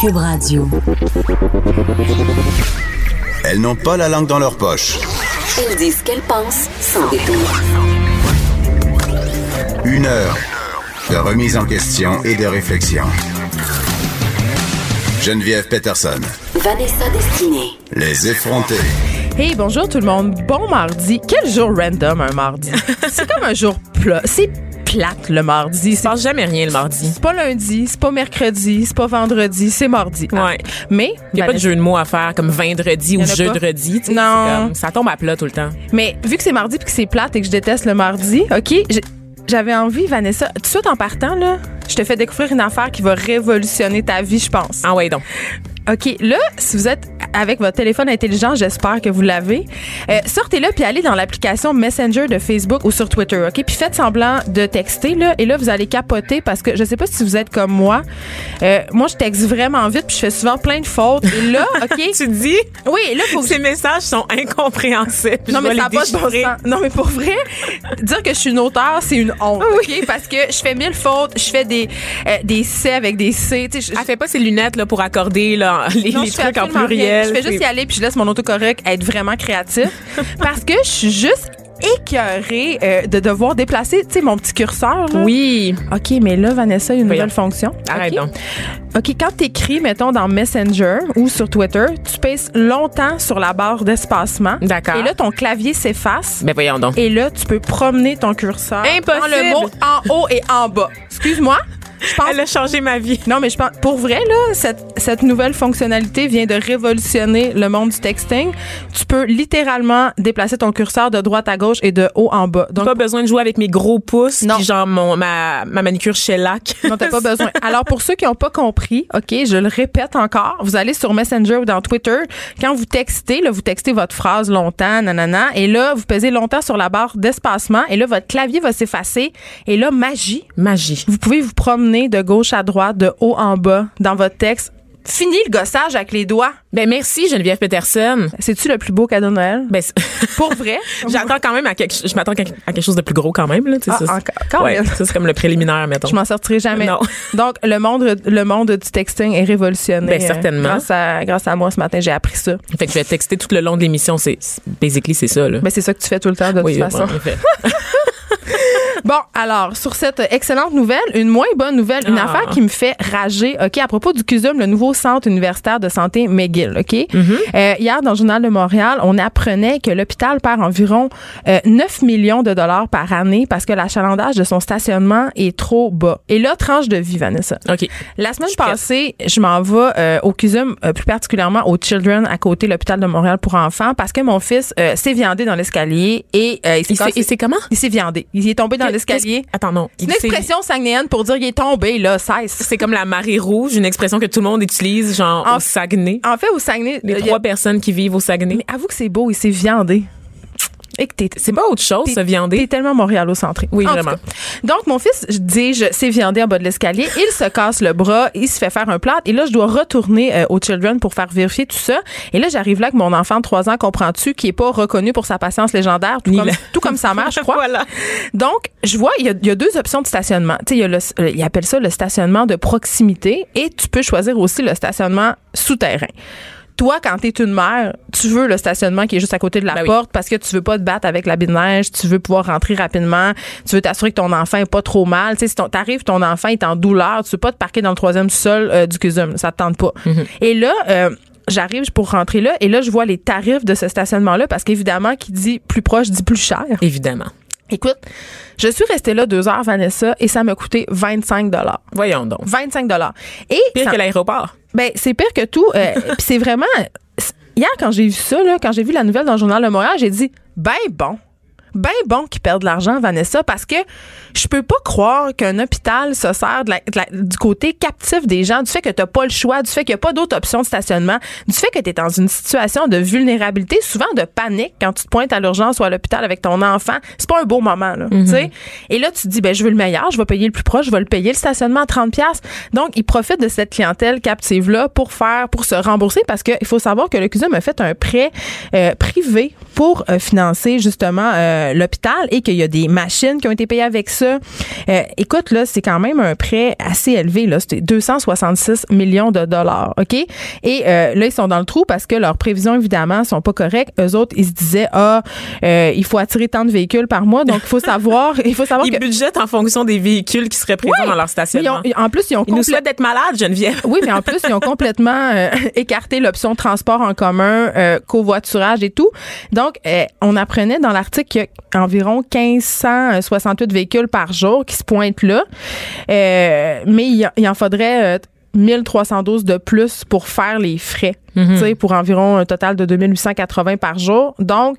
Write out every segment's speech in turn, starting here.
Cube Radio. Elles n'ont pas la langue dans leur poche. Elles disent ce qu'elles pensent sans détour. Une heure de remise en question et de réflexion. Geneviève Peterson. Vanessa Destinée. Les effrontés. Hey, bonjour tout le monde. Bon mardi. Quel jour random un mardi. C'est comme un jour plat. C'est plate le mardi. Il se passe jamais rien le mardi. C'est pas lundi, c'est pas mercredi, c'est pas vendredi, c'est mardi. Ouais. Mais Il n'y a pas de jeu de mots à faire comme vendredi ou jeudi. tu sais, Non. comme- ça tombe à plat tout le temps. Mais vu que c'est mardi puis que c'est plate et que je déteste le mardi, OK, j'avais envie Vanessa, tout de suite en partant là, je te fais découvrir une affaire qui va révolutionner ta vie, je pense. Ah ouais, donc. OK, là, si vous êtes avec votre téléphone intelligent, j'espère que vous l'avez, euh, sortez-le puis allez dans l'application Messenger de Facebook ou sur Twitter, OK? Puis faites semblant de texter, là, et là, vous allez capoter parce que je sais pas si vous êtes comme moi. Euh, moi, je texte vraiment vite puis je fais souvent plein de fautes. Et là, OK? Tu dis, oui, là, faut que ces messages sont incompréhensibles. non, Je mais ça pas de bon. Non, mais pour vrai, dire que je suis une auteure, c'est une honte. OK? Parce que je fais mille fautes, je fais des, euh, des C avec des C. Sais, je- Elle fait pas ses lunettes là, pour accorder là, les, non, trucs en pluriel. Je fais juste y aller puis je laisse mon autocorrect être vraiment créatif parce que je suis juste écœurée euh, de devoir déplacer, tu sais, mon petit curseur. Là. Oui. OK, mais là, Vanessa, il y a une Voyons. nouvelle fonction. Arrête OK? donc. OK, quand tu écris, mettons, dans Messenger ou sur Twitter, tu pèses longtemps sur la barre d'espacement. D'accord. Et là, ton clavier s'efface. Ben voyons donc. Et là, tu peux promener ton curseur Impossible. dans le mot en haut et en bas. Excuse-moi? Je pense Elle a changé ma vie. non, mais je pense, pour vrai, là, cette, cette nouvelle fonctionnalité vient de révolutionner le monde du texting. Tu peux littéralement déplacer ton curseur de droite à gauche et de haut en bas. Donc, Pas besoin de jouer avec mes gros pouces, Non. puis genre mon, ma, ma manicure shellac. non, t'as pas besoin. Alors, pour ceux qui n'ont pas compris, OK, je le répète encore, vous allez sur Messenger ou dans Twitter, quand vous textez, là, vous textez votre phrase longtemps, nanana, et là, vous pesez longtemps sur la barre d'espacement, et là, votre clavier va s'effacer, et là, magie, Magie. vous pouvez vous promener de gauche à droite, de haut en bas, dans votre texte. Fini le gossage avec les doigts. Ben merci Geneviève Peterson. C'est-tu le plus beau cadeau de Noël? Ben Pour vrai? j'attends quand même à quelque je m'attends à quelque chose de plus gros quand même là, Ah, ça, quand ouais, même. ça c'est comme le préliminaire mettons. Je m'en sortirai jamais. Non. Donc, le monde, le monde du texting est révolutionné. Ben, certainement. Euh, grâce, à, grâce à moi, ce matin, j'ai appris ça. Fait que je vais texter tout le long de l'émission, c'est basically c'est ça là. Ben, c'est ça que tu fais tout le temps, de oui, toute façon. en effet. Bon, alors, sur cette excellente nouvelle, une moins bonne nouvelle, une Ah. affaire qui me fait rager, OK, à propos du CUSUM, le nouveau centre universitaire de santé McGill, OK? Mm-hmm. Euh, hier, dans le Journal de Montréal, on apprenait que l'hôpital perd environ euh, 9 millions de dollars par année parce que l'achalandage de son stationnement est trop bas. Et là, tranche de vie, Vanessa. OK. La semaine Je suis prête. passée, je m'en vais euh, au CUSUM, euh, plus particulièrement au Children à côté de l'hôpital de Montréal pour enfants, parce que mon fils euh, s'est viandé dans l'escalier et euh, il s'est Il s'est- comment? Il s'est viandé. Il est tombé dans l'escalier. Attends non, C'est une expression saguenéenne pour dire il est tombé, là, cesse. c'est comme la marée rouge, une expression que tout le monde utilise genre En- au Saguenay. En fait, au Saguenay, Les a- trois personnes qui vivent au Saguenay. mais avoue que c'est beau, il s'est viandé. Et que t'es, C'est pas autre chose se viander. T'es tellement montréalo-centré. Oui, En vraiment. Donc, mon fils, je dis, je s'est viandé en bas de l'escalier. Il se casse le bras. Il se fait faire un plat. Et là, je dois retourner euh, au Children pour faire vérifier tout ça. Et là, j'arrive là avec mon enfant de 3 ans, comprends-tu, qui est pas reconnu pour sa patience légendaire, tout, comme, tout comme sa mère, je crois. Voilà. Donc, je vois, il y a, il y a deux options de stationnement. Tu sais, il y a le, euh, ils appellent ça le stationnement de proximité et tu peux choisir aussi le stationnement souterrain. Toi, quand t'es une mère, tu veux le stationnement qui est juste à côté de la Ben oui. porte parce que tu veux pas te battre avec la de neige, tu veux pouvoir rentrer rapidement, tu veux t'assurer que ton enfant est pas trop mal. Tu sais, si ton- t'arrives, ton enfant est en douleur, tu veux pas te parquer dans le troisième sol euh, du CUSUM, ça te tente pas. Mm-hmm. Et là, euh, j'arrive pour rentrer là et là, je vois les tarifs de ce stationnement-là parce qu'évidemment, qui dit plus proche dit plus cher. Évidemment. Écoute, je suis restée là deux heures, Vanessa, et ça m'a coûté 25 dollars. Voyons donc. 25 dollars. Et Pire ça- que l'aéroport. ben c'est pire que tout. euh, Puis c'est vraiment hier quand j'ai vu ça là, quand j'ai vu la nouvelle dans le journal de Montréal, j'ai dit ben bon. Ben bon qu'ils perdent de l'argent, Vanessa, parce que je peux pas croire qu'un hôpital se sert de la- de la- du côté captif des gens, du fait que t'as pas le choix, du fait qu'il y a pas d'autre option de stationnement, du fait que tu es dans une situation de vulnérabilité, souvent de panique quand tu te pointes à l'urgence ou à l'hôpital avec ton enfant. C'est pas un beau moment, là. tu sais. Et là, tu te dis, ben, je veux le meilleur, je vais payer le plus proche, je vais le payer le stationnement à 30 pièces. Donc, ils profitent de cette clientèle captive-là pour faire, pour se rembourser parce qu'il faut savoir que le CUSUM a fait un prêt euh, privé pour euh, financer justement euh, l'hôpital et qu'il y a des machines qui ont été payées avec ça. Euh, écoute, là, c'est quand même un prêt assez élevé. Là, c'était 266 millions de dollars, ok? Et euh, là, ils sont dans le trou parce que leurs prévisions évidemment sont pas correctes. Eux autres, ils se disaient ah, euh, il faut attirer tant de véhicules par mois, donc il faut savoir, il faut savoir Ils que budgètent en fonction des véhicules qui seraient présents dans leur stationnement. ils ont- en plus, ils ont Ils nous souhaitent d'être malades, Geneviève. oui, mais en plus, ils ont complètement euh, écarté l'option transport en commun, euh, covoiturage et tout. Donc, euh, on apprenait dans l'article qu'il y a environ 1568 véhicules par jour qui se pointent là. Euh, mais il, en faudrait... euh, 1312 de plus pour faire les frais, tu sais, pour environ un total de 2880 par jour. Donc,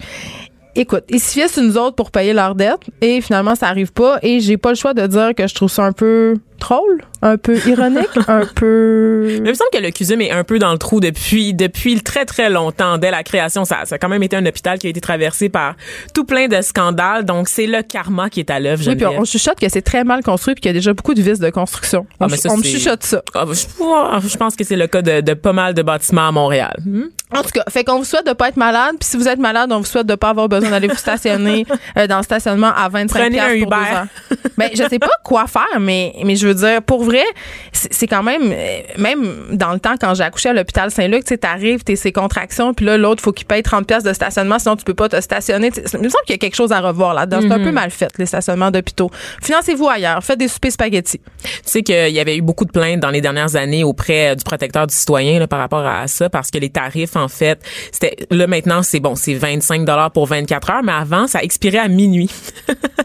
écoute, ils se sur nous autres pour payer leurs dettes et finalement, ça arrive pas. Et j'ai pas le choix de dire que je trouve ça un peu drôle, un peu ironique, un peu... Mais il me semble que le CUSUM est un peu dans le trou depuis depuis très très longtemps dès la création. Ça, ça a quand même été un hôpital qui a été traversé par tout plein de scandales. Donc c'est le karma qui est à l'œuvre. Oui, puis on chuchote que c'est très mal construit puis qu'il y a déjà beaucoup de vices de construction. Ah, On, mais ça, on me chuchote ça. Ah, bah, je, je pense que c'est le cas de, de pas mal de bâtiments à Montréal. Hmm? En tout cas, fait qu'on vous souhaite de pas être malade. Puis si vous êtes malade, on vous souhaite de pas avoir besoin d'aller vous stationner euh, dans le stationnement à 25 Prenez un pour deux Uber. heures. Ben, je sais pas quoi faire, mais, mais je veux dire, pour vrai, c'est quand même, euh, même dans le temps, quand j'ai accouché à l'hôpital Saint-Luc, tu t'arrives, t'es ses contractions, puis là, l'autre, faut qu'il paye 30 pièces de stationnement, sinon tu peux pas te stationner. Il me semble qu'il y a quelque chose à revoir là-dedans. C'est un Mm-hmm. peu mal fait, les stationnements d'hôpitaux. Financez-vous ailleurs. Faites des soupers spaghettis. Tu sais qu'il y avait eu beaucoup de plaintes dans les dernières années auprès du protecteur du citoyen là, par rapport à ça parce que les tarifs en fait, c'était là maintenant c'est bon, c'est 25 dollars pour 24 heures mais avant ça expirait à minuit.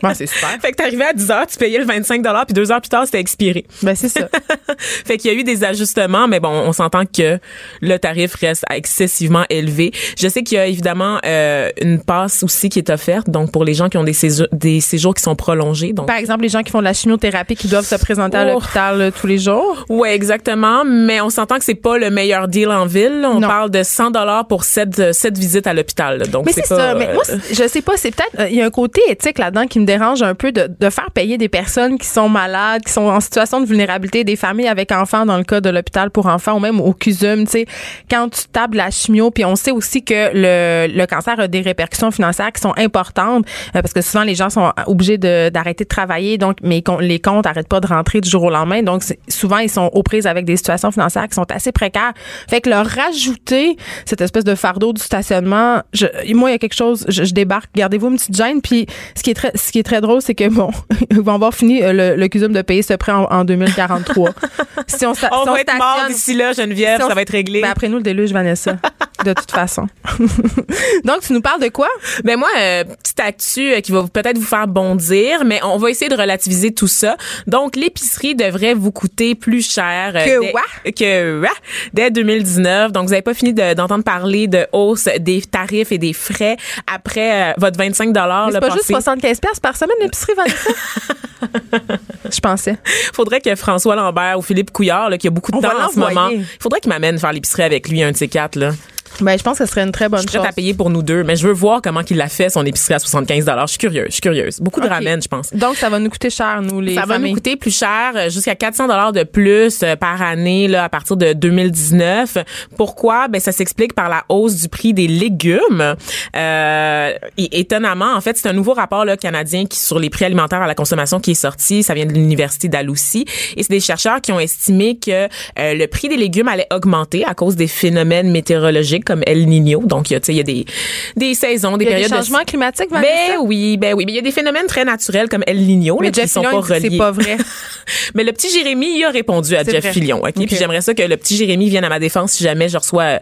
Ouais, c'est super. fait que t'arrivais à 10 heures, tu payais le 25 dollars puis deux heures plus tard c'était expiré. Ben, c'est ça. fait qu'il y a eu des ajustements, mais bon, on s'entend que le tarif reste excessivement élevé. Je sais qu'il y a évidemment euh, une passe aussi qui est offerte, donc pour les gens qui ont des séjours, des séjours qui sont prolongés. Donc, Par exemple, les gens qui font de la chimiothérapie qui doivent se présenter à Oh. l'hôpital euh, tous les jours? ouais, exactement, mais on s'entend que c'est pas le meilleur deal en ville. On Non. parle de 100 dollars pour cette cette visite à l'hôpital. Donc Mais c'est pas, ça. Mais moi, euh, je sais pas, c'est peut-être euh, il y a un côté éthique là-dedans qui me dérange un peu de, de faire payer des personnes qui sont malades, qui sont en situation de vulnérabilité, des familles avec enfants dans le cas de l'hôpital pour enfants ou même au CUSUM, tu sais, quand tu tables la chimio, puis on sait aussi que le, le cancer a des répercussions financières qui sont importantes euh, parce que souvent les gens sont obligés d'arrêter de, travailler, donc mais les comptes n'arrêtent pas de rentrer du jour au lendemain, donc souvent ils sont aux prises avec des situations financières qui sont assez précaires. Fait que leur rajouter cette espèce de fardeau du stationnement, je, moi il y a quelque chose, je, je débarque, gardez-vous une petite gêne, puis ce qui est très, ce qui est très drôle, c'est que bon, ils vont avoir fini euh, le, le CUSUM de payer ce prêt en, en 2043. si on, on si on va être mort d'ici là, Geneviève, si ça va être réglé. ben après nous le déluge, Vanessa. de toute façon. Donc, tu nous parles de quoi? Ben moi, euh, petite actu euh, qui va peut-être vous faire bondir, mais on va essayer de relativiser tout ça. Donc, l'épicerie devrait vous coûter plus cher euh, Que dès, que quoi? dès 2019. Donc, vous n'avez pas fini de- d'entendre parler de hausse des tarifs et des frais après euh, votre 25 dollars. C'est pas juste 75 pièces par semaine l'épicerie, Vanessa? Je pensais. Faudrait que François Lambert ou Philippe Couillard, là, qui a beaucoup de On temps en ce moment, faudrait qu'il m'amène faire l'épicerie avec lui un de ces quatre là. Ben, je pense que ce serait une très bonne Je suis prête chose. à payer pour nous deux, mais je veux voir comment qu'il l'a fait son épicerie à 75 Je suis curieuse, je suis curieuse. Beaucoup de Ok. ramen, je pense. Donc, ça va nous coûter cher, nous, les Ça va nous coûter plus cher, euh, jusqu'à 400 dollars de plus euh, par année là à partir de 2019. Pourquoi? Ben ça s'explique par la hausse du prix des légumes. Euh, et étonnamment, en fait, c'est un nouveau rapport là canadien qui sur les prix alimentaires à la consommation qui est sorti. Ça vient de l'université d'Alousie et c'est des chercheurs qui ont estimé que euh, le prix des légumes allait augmenter à cause des phénomènes météorologiques comme El Niño. Donc il y a, y a des des saisons, des Il y a des périodes de changements climatiques, Vanessa? ben oui, ben oui, mais il y a des phénomènes très naturels comme El Niño Mais là, qui sont pas reliés. c'est pas vrai. Mais le petit Jérémy, il a répondu à Jeff vrai. Fillion. ok? Ok. Puis j'aimerais ça que le petit Jérémy vienne à ma défense si jamais je reçois euh,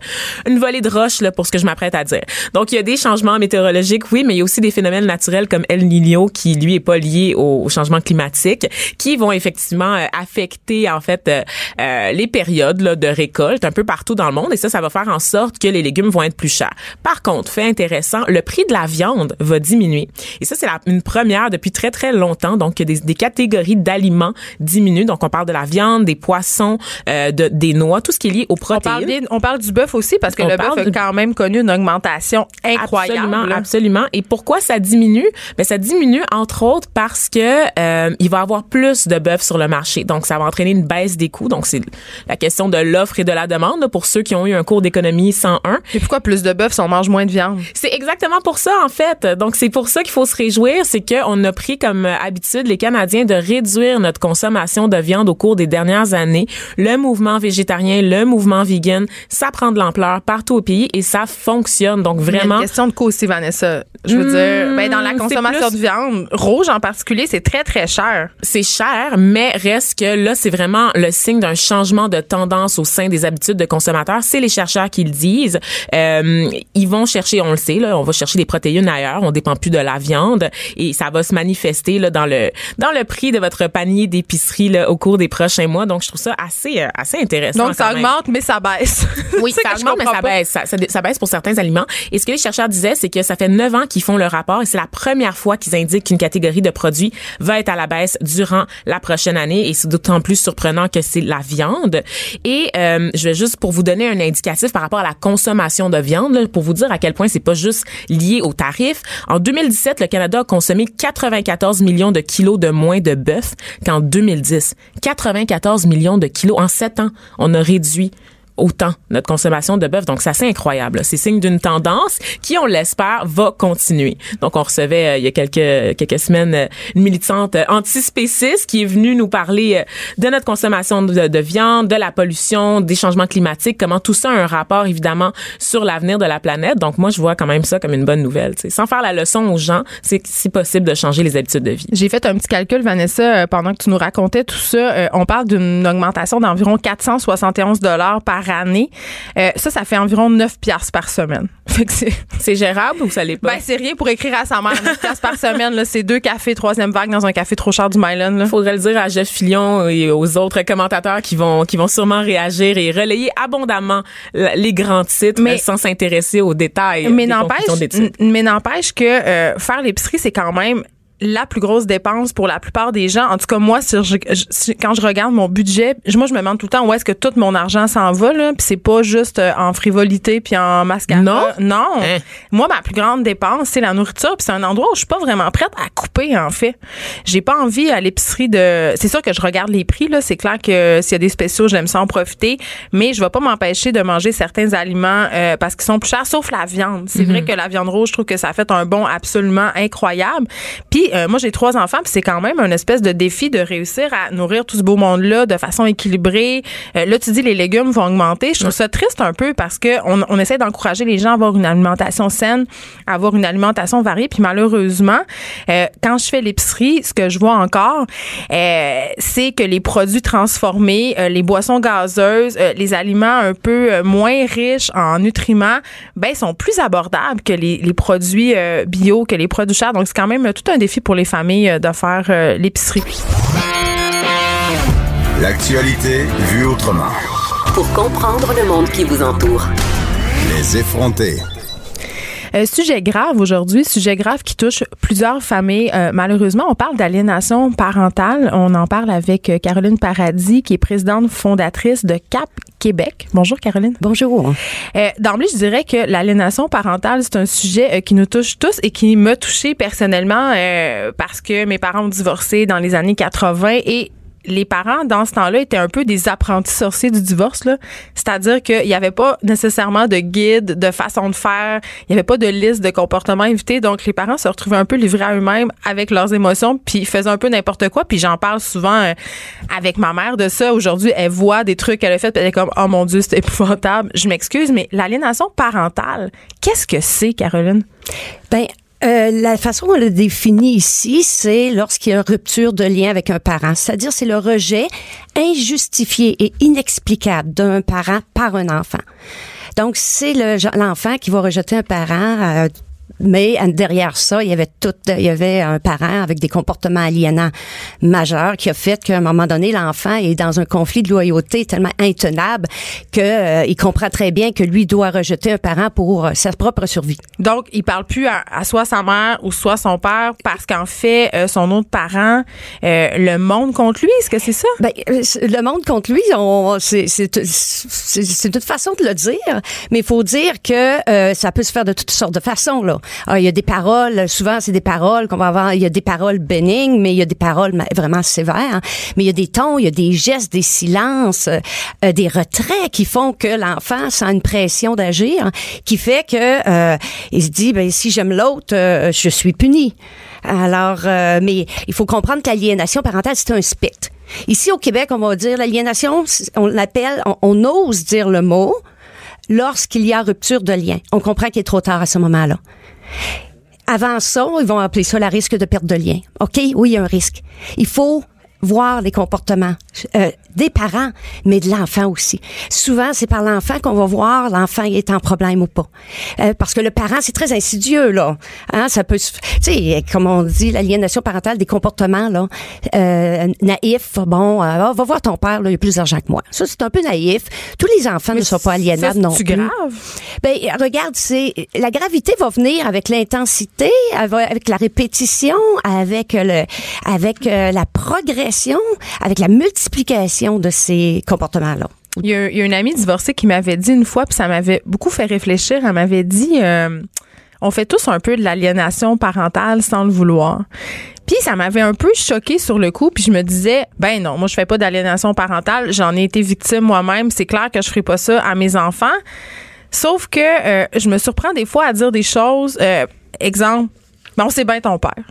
une volée de roche là, pour ce que je m'apprête à dire. Donc, il y a des changements météorologiques, oui, mais il y a aussi des phénomènes naturels comme El Niño qui, lui, est pas lié au, au changement climatique, qui vont effectivement euh, affecter, en fait, euh, euh, les périodes là, de récolte un peu partout dans le monde. Et ça, ça va faire en sorte que les légumes vont être plus chers. Par contre, fait intéressant, le prix de la viande va diminuer. Et ça, c'est une première depuis très, très longtemps. Donc, des, des catégories d'aliments diminuent. Donc, on parle de la viande, des poissons, euh, de, des noix, tout ce qui est lié aux On protéines. parle, bien- on parle du bœuf aussi parce que On le bœuf a quand même connu une augmentation incroyable. Absolument, absolument. Et pourquoi ça diminue? Ben ça diminue entre autres parce que euh, il va y avoir plus de bœuf sur le marché. Donc ça va entraîner une baisse des coûts. Donc c'est la question de l'offre et de la demande pour ceux qui ont eu un cours d'économie 101. Et pourquoi plus de bœuf si on mange moins de viande? C'est exactement pour ça en fait. Donc c'est pour ça qu'il faut se réjouir, c'est qu'on a pris comme euh, habitude les Canadiens de réduire notre consommation de viande au cours des dernières années. Le mouvement végétarien, le mouvement vegan, ça prend de l'ampleur partout au pays et ça fonctionne. Donc vraiment une question de aussi, Vanessa. Je veux dire, ben, dans la c'est consommation plus- de viande, rouge en particulier, c'est très, très cher. c'est cher, mais reste que là, c'est vraiment le signe d'un changement de tendance au sein des habitudes de consommateurs. C'est les chercheurs qui le disent. Euh, ils vont chercher, on le sait, là, on va chercher des protéines ailleurs. On dépend plus de la viande et ça va se manifester là dans le dans le prix de votre panier d'épicerie là, au cours des prochains mois. Donc, je trouve ça assez euh, assez intéressant. Donc, ça augmente, mais ça baisse. Oui, ça augmente, mais ça baisse. Ça, ça, ça baisse pour certains aliments. Et ce que les chercheurs disaient, c'est que ça fait neuf ans qu'ils font le rapport et c'est la première fois qu'ils indiquent qu'une catégorie de produits va être à la baisse durant la prochaine année. Et c'est d'autant plus surprenant que c'est la viande. Et euh, je vais juste pour vous donner un indicatif par rapport à la consommation de viande, pour vous dire à quel point c'est pas juste lié aux tarifs. En 2017, le Canada a consommé 94 millions de kilos de moins de bœuf qu'en 2010. 94 millions de kilos en sept ans. On a réduit autant notre consommation de bœuf. Donc, c'est assez incroyable. C'est signe d'une tendance qui, on l'espère, va continuer. Donc, on recevait euh, il y a quelques quelques semaines euh, une militante euh, antispéciste qui est venue nous parler de notre consommation de, de viande, de la pollution, des changements climatiques, comment tout ça a un rapport, évidemment, sur l'avenir de la planète. Donc, moi, je vois quand même ça comme une bonne nouvelle. tu sais. Sans faire la leçon aux gens, c'est si possible de changer les habitudes de vie. J'ai fait un petit calcul, Vanessa, pendant que tu nous racontais tout ça. On parle d'une augmentation d'environ 471 dollars par année. Euh, ça, ça fait environ 9 piastres par semaine. Fait que c'est, gérable ou ça l'est pas? ben, c'est rien pour écrire à sa mère. 9 piastres par semaine, là, c'est deux cafés troisième vague dans un café trop cher du Myland, là. faudrait le dire à Jeff Fillon et aux autres commentateurs qui vont qui vont sûrement réagir et relayer abondamment les grands titres Mais- sans s'intéresser aux détails mais n'empêche que euh, faire l'épicerie, c'est quand même la plus grosse dépense pour la plupart des gens. En tout cas, moi, je- je- quand je regarde mon budget, je- moi, je me demande tout le temps où est-ce que tout mon argent s'en va, là. Puis c'est pas juste euh, en frivolité puis en mascara. Non? Non. Hein? Moi, ma plus grande dépense, c'est la nourriture. Puis c'est un endroit où je suis pas vraiment prête à couper, en fait. J'ai pas envie à l'épicerie de... C'est sûr que je regarde les prix, là. C'est clair que s'il y a des spéciaux, j'aime ça en profiter. Mais je vais pas m'empêcher de manger certains aliments euh, parce qu'ils sont plus chers, sauf la viande. C'est vrai que la viande rouge, je trouve que ça fait un bon absolument incroyable. Puis euh, moi, j'ai trois enfants, puis c'est quand même un espèce de défi de réussir à nourrir tout ce beau monde-là de façon équilibrée. Euh, là, tu dis les légumes vont augmenter. Je trouve ça triste un peu parce que on, on essaie d'encourager les gens à avoir une alimentation saine, à avoir une alimentation variée. Puis malheureusement, euh, quand je fais l'épicerie, ce que je vois encore, euh, c'est que les produits transformés, euh, les boissons gazeuses, euh, les aliments un peu moins riches en nutriments, ben sont plus abordables que les, les produits bio, que les produits chers. Donc c'est quand même tout un défi pour les familles euh, de faire euh, l'épicerie. L'actualité vue autrement. Pour comprendre le monde qui vous entoure. Les effrontés. Euh, sujet grave aujourd'hui, sujet grave qui touche plusieurs familles. Euh, malheureusement, on parle d'aliénation parentale. On en parle avec Caroline Paradis, qui est présidente fondatrice de CAP Québec. Bonjour Caroline. Bonjour. Euh, D'emblée, je dirais que l'aliénation parentale, c'est un sujet euh, qui nous touche tous et qui m'a touchée personnellement euh, parce que mes parents ont divorcé dans les années 80 et les parents, dans ce temps-là, étaient un peu des apprentis sorciers du divorce. C'est-à-dire qu'il n'y avait pas nécessairement de guide, de façon de faire, il n'y avait pas de liste de comportements invités. Donc, les parents se retrouvaient un peu livrés à eux-mêmes avec leurs émotions, puis faisaient un peu n'importe quoi. Puis j'en parle souvent euh, avec ma mère de ça. Aujourd'hui, elle voit des trucs qu'elle a fait, puis elle est comme, oh mon Dieu, c'est épouvantable. Je m'excuse, mais l'aliénation parentale, qu'est-ce que c'est, Caroline? Ben, euh, la façon qu'on le définit ici, c'est lorsqu'il y a une rupture de lien avec un parent. C'est-à-dire, c'est le rejet injustifié et inexplicable d'un parent par un enfant. Donc, c'est le- l'enfant qui va rejeter un parent euh, Mais euh, derrière ça, il y avait tout, il y avait un parent avec des comportements aliénants majeurs qui a fait qu'à un moment donné, l'enfant est dans un conflit de loyauté tellement intenable que euh, il comprend très bien que lui doit rejeter un parent pour euh, sa propre survie. Donc, il parle plus à, à soit sa mère ou soit son père parce qu'en fait, euh, son autre parent euh, le monde contre lui. Est-ce que c'est ça? Ben, euh, le monde contre lui, on, c'est, c'est, toute façon de le dire, mais il faut dire que euh, ça peut se faire de toutes sortes de façons. Là. Ah, il y a des paroles, souvent c'est des paroles qu'on va avoir, il y a des paroles bénignes, mais il y a des paroles vraiment sévères. Mais il y a des tons, il y a des gestes, des silences, euh, des retraits qui font que l'enfant sent une pression d'agir, qui fait que euh, il se dit, ben si j'aime l'autre, euh, je suis puni. Alors, euh, mais il faut comprendre que l'aliénation parentale, c'est un spectre. Ici, au Québec, on va dire l'aliénation, on l'appelle, on ose dire le mot lorsqu'il y a rupture de lien. On comprend qu'il est trop tard à ce moment-là. Avant ça, ils vont appeler ça la risque de perte de lien. OK? Oui, il y a un risque. Il faut voir les comportements euh, des parents, mais de l'enfant aussi. Souvent, c'est par l'enfant qu'on va voir l'enfant est en problème ou pas. Euh, parce que le parent, c'est très insidieux, là. Hein, ça peut. Tu sais, comme on dit, l'aliénation parentale, des comportements, là, euh, naïfs. Bon, euh, Ah, va voir ton père, là, il a plus d'argent que moi. Ça, c'est un peu naïf. Tous les enfants ne sont pas aliénables non C'est plus. grave? Ben, regarde, c'est la gravité va venir avec l'intensité, avec la répétition, avec le, avec la progression, avec la multiplication de ces comportements-là. Il y, a, une amie divorcée qui m'avait dit une fois, puis ça m'avait beaucoup fait réfléchir. Elle m'avait dit euh, on fait tous un peu de l'aliénation parentale sans le vouloir. Puis ça m'avait un peu choqué sur le coup, puis je me disais ben non, moi je fais pas d'aliénation parentale, j'en ai été victime moi-même, c'est clair que je ferai pas ça à mes enfants. Sauf que euh, je me surprends des fois à dire des choses euh, exemple, ben on sait bien ton père.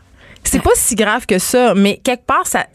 C'est pas si grave que ça, mais quelque part, ça,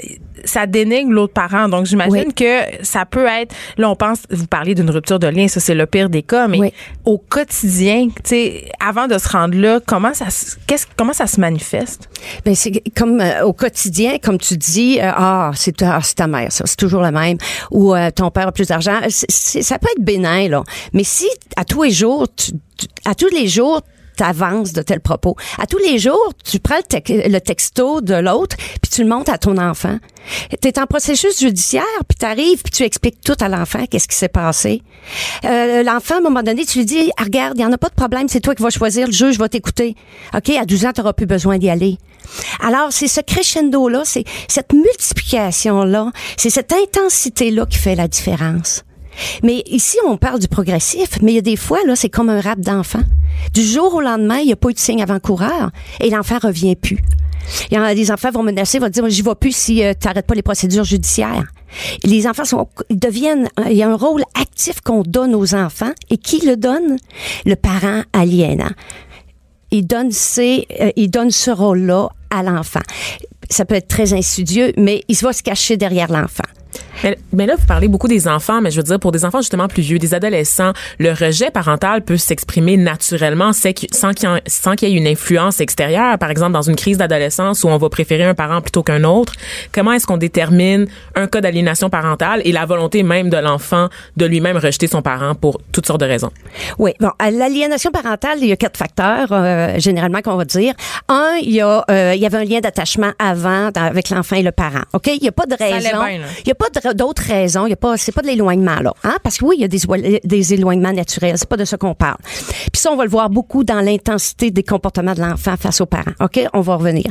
ça dénigre l'autre parent. Donc, j'imagine Oui. que ça peut être, là, on pense, vous parlez d'une rupture de lien, ça, c'est le pire des cas, mais Oui. au quotidien, tu sais, avant de se rendre là, comment ça, se- qu'est-ce, comment ça se manifeste? Ben c'est comme euh, au quotidien, comme tu dis, euh, ah c'est ta, ah, c'est ta mère, ça, c'est toujours le même, ou euh, ton père a plus d'argent. C'est- c'est- ça peut être bénin là, mais si à tous les jours, tu- tu- à tous les jours t'avances de tels propos. À tous les jours, tu prends le, le texto de l'autre, puis tu le montres à ton enfant. Tu es en processus judiciaire, puis tu arrives, puis tu expliques tout à l'enfant, qu'est-ce qui s'est passé. Euh, l'enfant, à un moment donné, tu lui dis, Ah, regarde, il n'y en a pas de problème, c'est toi qui vas choisir, le juge va t'écouter. OK, à 12 ans, tu plus besoin d'y aller. Alors, c'est ce crescendo-là, c'est cette multiplication-là, c'est cette intensité-là qui fait la différence. Mais ici, on parle du progressif, mais il y a des fois, là, c'est comme un rap d'enfant. Du jour au lendemain, il n'y a pas eu de signe avant-coureur et l'enfant revient plus. Il y a des enfants vont menacer, vont dire, j'y vais plus si tu t'arrêtes pas les procédures judiciaires. Les enfants ils deviennent, il y a un rôle actif qu'on donne aux enfants et qui le donne? Le parent aliénant il donne euh, il donne ce rôle-là à l'enfant. Ça peut être très insidieux, mais il va se cacher derrière l'enfant. Mais, mais là, vous parlez beaucoup des enfants, mais je veux dire, pour des enfants justement plus vieux, des adolescents, le rejet parental peut s'exprimer naturellement sans qu'il y, ait une influence extérieure. Par exemple, dans une crise d'adolescence où on va préférer un parent plutôt qu'un autre, comment est-ce qu'on détermine un cas d'aliénation parentale et la volonté même de l'enfant de lui-même rejeter son parent pour toutes sortes de raisons? Oui, bon, à l'aliénation parentale, il y a quatre facteurs euh, généralement qu'on va dire. Un, il y a, euh, il y avait un lien d'attachement avant dans- avec l'enfant et le parent. Ok, il y a pas de allait raison. bien, là. Il y a pas d'autres raisons. Il y a pas, c'est pas de l'éloignement là, hein? Parce que oui, il y a des, des éloignements naturels. C'est pas de ça qu'on parle. Puis ça, on va le voir beaucoup dans l'intensité des comportements de l'enfant face aux parents. Ok, on va revenir.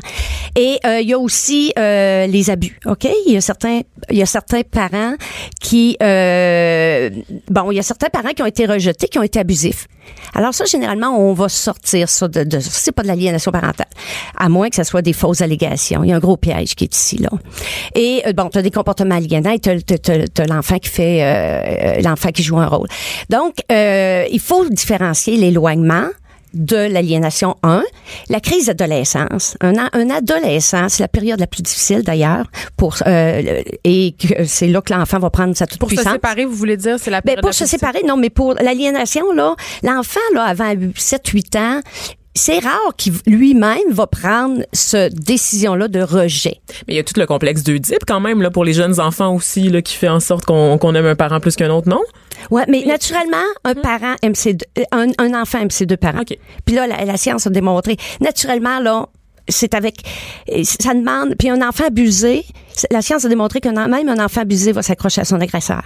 Et euh, il y a aussi euh, les abus. Ok, il y a certains, il y a certains parents qui, euh, bon, il y a certains parents qui ont été rejetés, qui ont été abusifs. Alors ça, généralement, on va sortir ça de, de c'est pas de l'aliénation parentale, à moins que ce soit des fausses allégations. Il y a un gros piège qui est ici là. Et euh, bon, tu as des comportements aliénants et tu as, l'enfant qui fait euh, l'enfant qui joue un rôle. Donc, euh, il faut différencier l'éloignement de l'aliénation 1, la crise d'adolescence. Un, un adolescent, c'est la période la plus difficile d'ailleurs pour euh, et que c'est là que l'enfant va prendre sa toute Pour se puissance. séparer, vous voulez dire, c'est la Ben, période pour la se séparer, non, mais pour l'aliénation, là, l'enfant, là, avant 7-8 ans, c'est rare qu'il lui-même va prendre cette décision-là de rejet. Mais il y a tout le complexe d'Oedipe quand même là pour les jeunes enfants aussi là qui fait en sorte qu'on aime un parent plus qu'un autre, non? Ouais, mais naturellement, un parent aime ses deux, euh, un, un enfant aime ses deux parents. OK. Puis là, la, la science a démontré, naturellement, là, c'est avec, et ça demande, puis un enfant abusé, la science a démontré que même un enfant abusé va s'accrocher à son agresseur.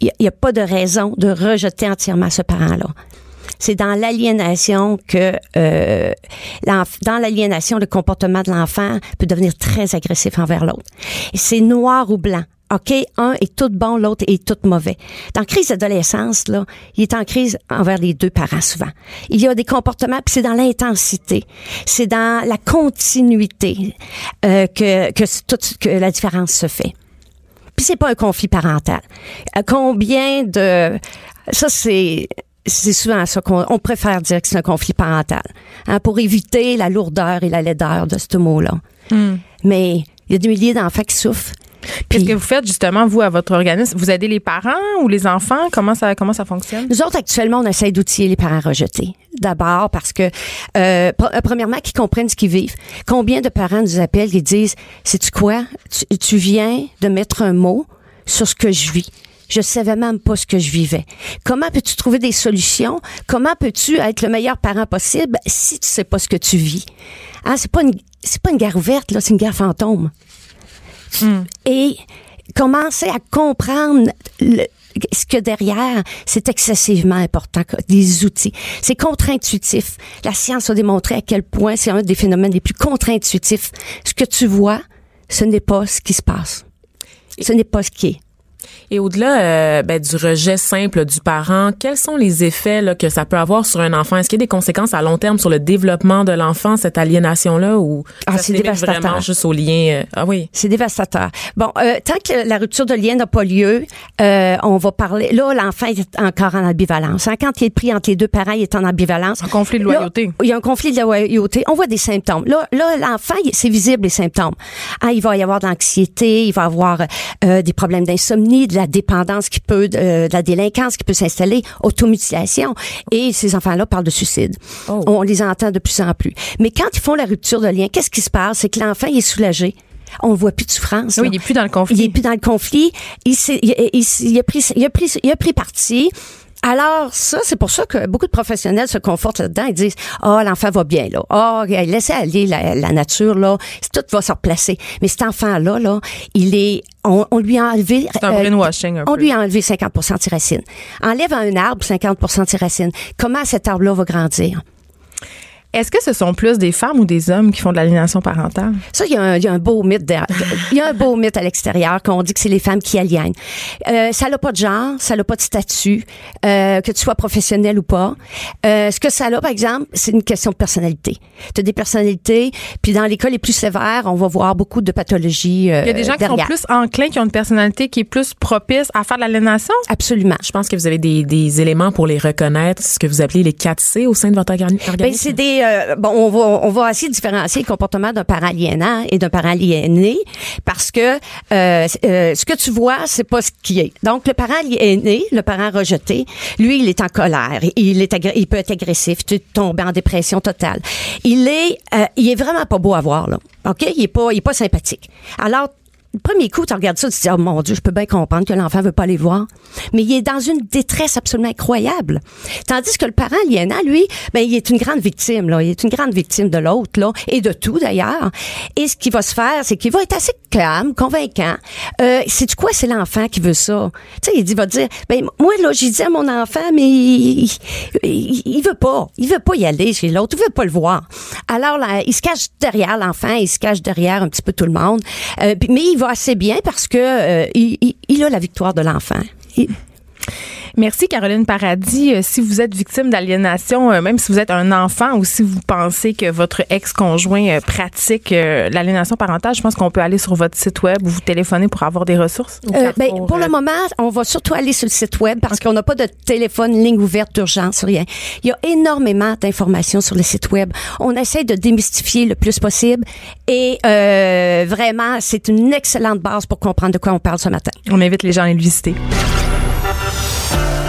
Il n'y a, pas de raison de rejeter entièrement ce parent-là. C'est dans l'aliénation que, euh, dans l'aliénation, le comportement de l'enfant peut devenir très agressif envers l'autre. C'est noir ou blanc. OK, un est tout bon, l'autre est tout mauvais. Dans crise d'adolescence, là, il est en crise envers les deux parents souvent. Il y a des comportements, puis c'est dans l'intensité, c'est dans la continuité euh, que que, tout, que la différence se fait. Puis c'est pas un conflit parental. Euh, Combien de ça c'est c'est souvent ça qu'on on préfère dire que c'est un conflit parental hein, pour éviter la lourdeur et la laideur de ce mot-là. Mais il y a des milliers d'enfants qui souffrent. Qu'est-ce que vous faites justement, vous, à votre organisme? Vous aidez les parents ou les enfants? Comment ça, comment ça fonctionne? Nous autres, actuellement, on essaie d'outiller les parents rejetés. D'abord parce que, euh, euh, premièrement, qu'ils comprennent ce qu'ils vivent. Combien de parents nous appellent et disent, sais-tu quoi? Tu, tu viens de mettre un mot sur ce que je vis. Je savais même pas ce que je vivais. Comment peux-tu trouver des solutions? Comment peux-tu être le meilleur parent possible si tu sais pas ce que tu vis? Hein, c'est pas une, c'est pas une guerre ouverte, là, c'est une guerre fantôme et commencer à comprendre le- ce que derrière, c'est excessivement important, des outils. C'est contre-intuitif. La science a démontré à quel point c'est un des phénomènes les plus contre-intuitifs. Ce que tu vois, ce n'est pas ce qui se passe. Ce n'est pas ce qui est. Et au-delà euh, ben, du rejet simple du parent, quels sont les effets là, que ça peut avoir sur un enfant? Est-ce qu'il y a des conséquences à long terme sur le développement de l'enfant, cette aliénation-là, ou Ah, ça c'est se dévastateur. vraiment juste au lien? euh, ah oui. C'est dévastateur. Bon, euh, tant que la rupture de lien n'a pas lieu, euh, on va parler. Là, l'enfant est encore en ambivalence. Hein, Quand il est pris entre les deux parents, il est en ambivalence. Un conflit de Là, loyauté. il y a un conflit de loyauté. On voit des symptômes. Là, là l'enfant, c'est visible les symptômes. Ah, il va y avoir de l'anxiété, il va avoir euh, des problèmes d'insomnie, de la dépendance qui peut, euh, de la délinquance qui peut s'installer, automutilation. Et ces enfants-là parlent de suicide. Oh. On les entend de plus en plus. Mais quand ils font la rupture de lien, qu'est-ce qui se passe? C'est que l'enfant, est soulagé. On ne voit plus de souffrance. Oui, là. il est plus dans le conflit. Il est plus dans le conflit. Il, s'est- il, il- il a pris, il a pris, il a pris parti. Alors ça, c'est pour ça que beaucoup de professionnels se confortent là-dedans. Ils disent, oh l'enfant va bien là, oh laissez aller la, la nature là, tout va se replacer. Mais cet enfant-là là, il est, on, on lui a enlevé, C'est un euh, un on lui a enlevé 50% de ses racines. Enlève à un arbre 50% de ses racines. Comment cet arbre-là va grandir? Est-ce que ce sont plus des femmes ou des hommes qui font de l'aliénation parentale? Ça, il y, a un- il y a un beau mythe derrière. Il y a un beau mythe à l'extérieur qu'on dit que c'est les femmes qui aliènent. Euh, ça n'a pas de genre, ça n'a pas de statut, euh, que tu sois professionnel ou pas. Euh, ce que ça a, par exemple, c'est une question de personnalité. Tu as des personnalités, puis dans les cas les plus sévères, on va voir beaucoup de pathologies euh, Il y a des gens qui sont plus enclins, qui ont une personnalité qui est plus propice à faire de l'aliénation? Absolument. Je pense que vous avez des, des éléments pour les reconnaître, ce que vous appelez les 4C au sein de votre organi- organisme. Ben, c'est des euh, bon on va on va de différencier le comportement d'un parent aliénant et d'un parent aliéné parce que euh, euh, ce que tu vois c'est pas ce qui est. Donc le parent le parent rejeté, lui il est en colère, il est il peut être agressif, tu tombes en dépression totale. Il est euh, il est vraiment pas beau à voir là. OK, il est pas il est pas sympathique. Alors premier coup, tu regardes ça, tu te dis, oh mon Dieu, je peux bien comprendre que l'enfant veut pas aller voir. Mais il est dans une détresse absolument incroyable. Tandis que le parent aliénant, lui, ben, il est une grande victime, là. Il est une grande victime de l'autre, là. Et de tout, d'ailleurs. Et ce qu'il va se faire, c'est qu'il va être assez calme, convaincant. Euh, c'est quoi? C'est l'enfant qui veut ça? Tu sais, il va dire, ben, moi, là, j'ai dit à mon enfant, mais il, il, il veut pas. Il veut pas y aller chez l'autre. Il veut pas le voir. Alors, là, il se cache derrière l'enfant, il se cache derrière un petit peu tout le monde. Euh, mais il va assez bien parce que euh, il, a la victoire de l'enfant. Merci Caroline Paradis. Euh, si vous êtes victime d'aliénation, euh, même si vous êtes un enfant ou si vous pensez que votre ex-conjoint euh, pratique l'aliénation parentale, je pense qu'on peut aller sur votre site web ou vous téléphoner pour avoir des ressources. Euh, ben, pour le moment, on va surtout aller sur le site web parce qu'on n'a pas de téléphone, ligne ouverte d'urgence, rien. Il y a énormément d'informations sur le site web. On essaie de démystifier le plus possible et euh, vraiment, c'est une excellente base pour comprendre de quoi on parle ce matin. on invite les gens à aller le visiter.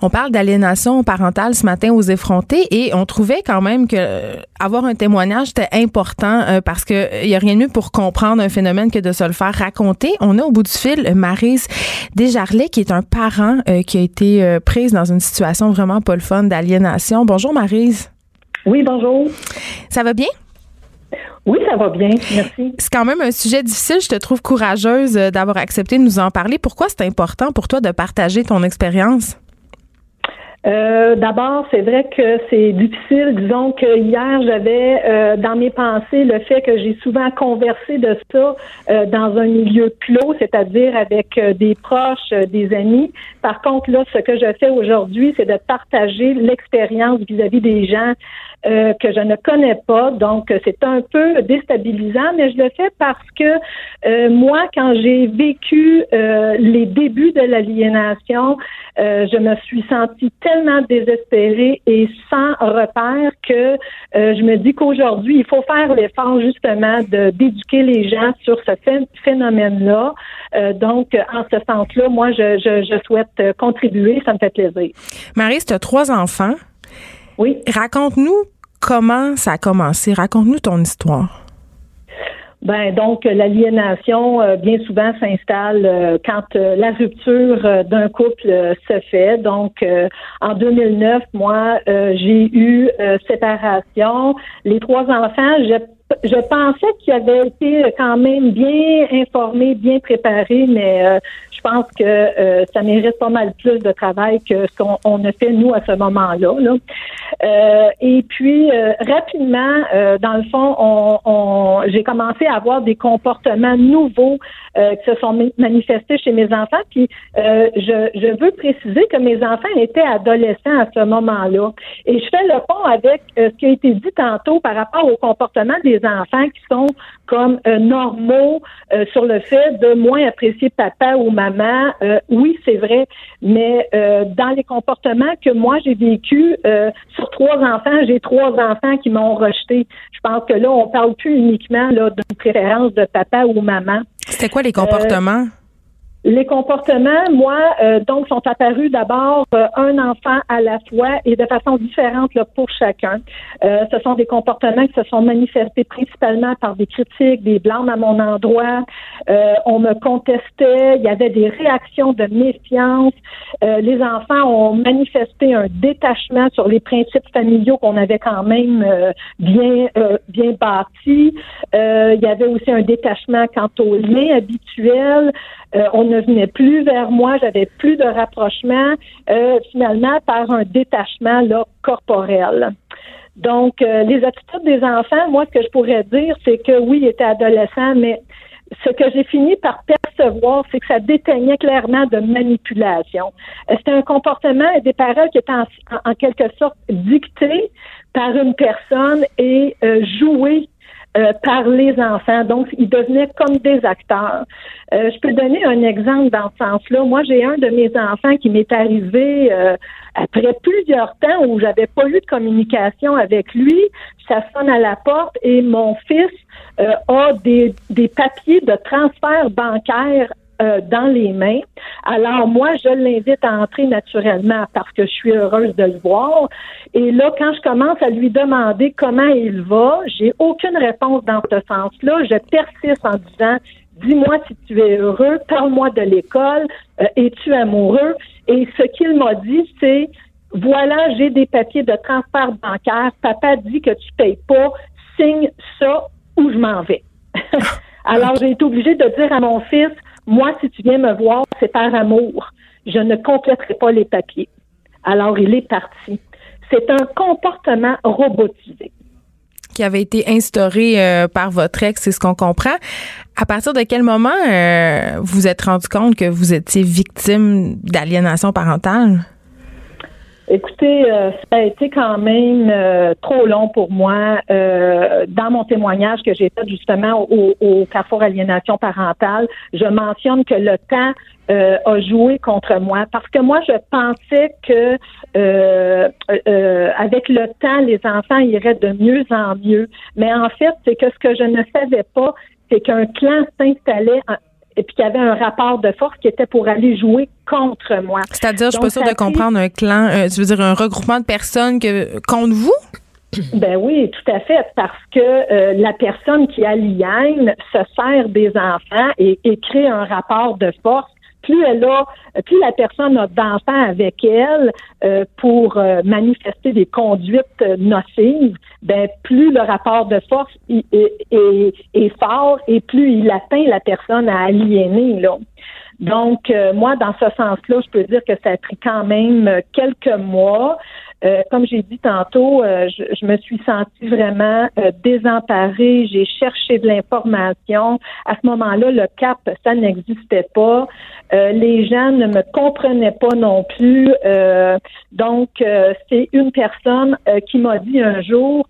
On parle d'aliénation parentale ce matin aux effrontés et on trouvait quand même que euh, avoir un témoignage était important euh, parce que il y a rien de mieux pour comprendre un phénomène que de se le faire raconter. On a au bout du fil Marise Desjarlais qui est un parent euh, qui a été prise dans une situation vraiment pas le fun d'aliénation. Bonjour Marise. Oui, bonjour. Ça va bien? Oui, ça va bien. Merci. C'est quand même un sujet difficile. Je te trouve courageuse d'avoir accepté de nous en parler. Pourquoi c'est important pour toi de partager ton expérience? Euh, D'abord, c'est vrai que c'est difficile. Disons que hier, j'avais euh, dans mes pensées le fait que j'ai souvent conversé de ça euh, dans un milieu clos, c'est-à-dire avec des proches, des amis. Par contre, là, ce que je fais aujourd'hui, c'est de partager l'expérience vis-à-vis des gens euh, que je ne connais pas. Donc, c'est un peu déstabilisant, mais je le fais parce que euh, moi, quand j'ai vécu euh, les débuts de l'aliénation, je me suis sentie tellement désespérée et sans repère que je me dis qu'aujourd'hui, il faut faire l'effort justement d'éduquer les gens sur ce phénomène-là. donc, en ce sens-là, moi, je, je, je souhaite contribuer. Ça me fait plaisir. Marie, tu as trois enfants. Oui. Raconte-nous comment ça a commencé. Raconte-nous ton histoire. Ben donc l'aliénation euh, bien souvent s'installe euh, quand euh, la rupture d'un couple se fait. Donc en 2009, moi j'ai eu séparation. Les trois enfants, je je pensais qu'ils avaient été quand même bien informés, bien préparés, mais je pense que euh, ça mérite pas mal plus de travail que ce qu'on a fait nous à ce moment-là. Euh, et puis euh, rapidement, dans le fond, on, j'ai commencé à avoir des comportements nouveaux qui se sont manifestés chez mes enfants. Puis je, je veux préciser que mes enfants étaient adolescents à ce moment-là. Et je fais le pont avec ce qui a été dit tantôt par rapport au comportement des enfants qui sont comme normaux sur le fait de moins apprécier papa ou maman euh, oui, c'est vrai, mais euh, dans les comportements que moi j'ai vécu euh, sur trois enfants, j'ai trois enfants qui m'ont rejeté. Je pense que là, on parle plus uniquement d'une préférence de papa ou maman. C'était quoi les comportements? Les comportements, moi, euh, donc, sont apparus d'abord euh, un enfant à la fois et de façon différente là, pour chacun. Euh, ce sont des comportements qui se sont manifestés principalement par des critiques, des blâmes à mon endroit. on me contestait, il y avait des réactions de méfiance. les enfants ont manifesté un détachement sur les principes familiaux qu'on avait quand même bien bien bâtis. il y avait aussi un détachement quant aux liens habituels. Euh, on ne venait plus vers moi, j'avais plus de rapprochement, euh, finalement par un détachement corporel. Donc, euh, les attitudes des enfants, moi, ce que je pourrais dire, c'est que oui, ils étaient adolescents, mais ce que j'ai fini par percevoir, c'est que ça déteignait clairement de manipulation. C'était un comportement et des paroles qui étaient en, quelque sorte dictées par une personne et euh, euh, par les enfants. Donc, ils devenaient comme des acteurs. Euh, je peux donner un exemple dans ce sens-là. Moi, j'ai un de mes enfants qui m'est arrivé euh, après plusieurs temps où j'avais pas eu de communication avec lui. Ça sonne à la porte et mon fils a des, des papiers de transfert bancaire euh, dans les mains. Alors moi, je l'invite à entrer naturellement parce que je suis heureuse de le voir. Et là, quand je commence à lui demander comment il va, j'ai aucune réponse dans ce sens-là. Je persiste en disant Dis-moi si tu es heureux, parle-moi de l'école, euh, es-tu amoureux? Et ce qu'il m'a dit, c'est voilà, j'ai des papiers de transfert bancaire. Papa dit que tu payes pas, signe ça ou je m'en vais. Alors, j'ai été obligée de dire à mon fils, moi, si tu viens me voir, c'est par amour. Je ne compléterai pas les papiers. Alors, il est parti. C'est un comportement robotisé qui avait été instauré euh, par votre ex, c'est ce qu'on comprend. À partir de quel moment euh, vous êtes rendu compte que vous étiez victime d'aliénation parentale? Écoutez, euh, ça a été quand même euh, trop long pour moi. Euh, dans mon témoignage que j'ai fait justement au, au Carrefour Aliénation parentale, je mentionne que le temps a joué contre moi parce que moi je pensais que avec le temps les enfants iraient de mieux en mieux. Mais en fait, c'est que ce que je ne savais pas, c'est qu'un clan s'installait et puis qu'il y avait un rapport de force qui était pour aller jouer contre moi. C'est-à-dire, je suis pas sûre de comprendre un clan, euh, tu veux dire un regroupement de personnes que, contre vous? Ben oui, tout à fait, parce que euh, la personne qui a l'IAN se sert des enfants et, et crée un rapport de force plus elle a, plus la personne a d'enfants avec elle euh, pour euh, manifester des conduites nocives, ben plus le rapport de force est, fort et plus il atteint la personne à aliéner là. Donc, euh, moi, dans ce sens-là, je peux dire que ça a pris quand même quelques mois. Euh, comme j'ai dit tantôt, euh, je, me suis sentie vraiment euh, désemparée. J'ai cherché de l'information. À ce moment-là, le CAP, ça n'existait pas. les gens ne me comprenaient pas non plus. donc, c'est une personne qui m'a dit un jour,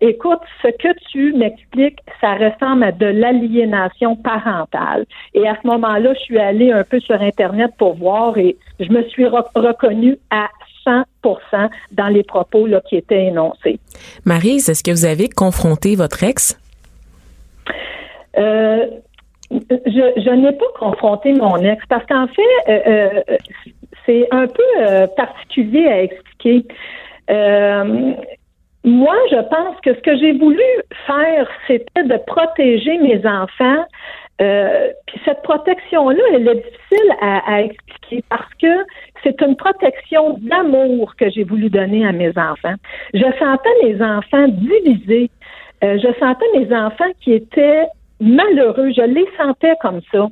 écoute, ce que tu m'expliques, ça ressemble à de l'aliénation parentale. Et à ce moment-là, je suis allée un peu sur Internet pour voir et je me suis reconnue à 100 dans les propos là, qui étaient énoncés. Marise, est-ce que vous avez confronté votre ex? Euh, je, n'ai pas confronté mon ex parce qu'en fait, euh, euh, c'est un peu particulier à expliquer. moi, je pense que ce que j'ai voulu faire, c'était de protéger mes enfants euh, puis cette protection-là, elle est difficile à, expliquer parce que c'est une protection d'amour que j'ai voulu donner à mes enfants. Je sentais mes enfants divisés. Euh, je sentais mes enfants qui étaient malheureux. Je les sentais comme ça.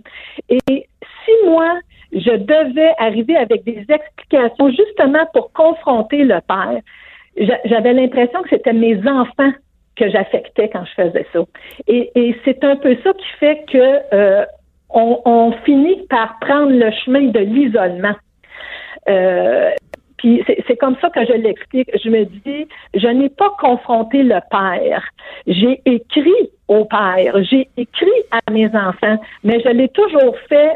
Et si moi, je devais arriver avec des explications justement pour confronter le père, j'avais l'impression que c'était mes enfants que j'affectais quand je faisais ça. Et, et c'est un peu ça qui fait que euh, on, on, finit par prendre le chemin de l'isolement. Euh, puis c'est comme ça que je l'explique. Je me dis, je n'ai pas confronté le père. J'ai écrit au père, j'ai écrit à mes enfants, mais je l'ai toujours fait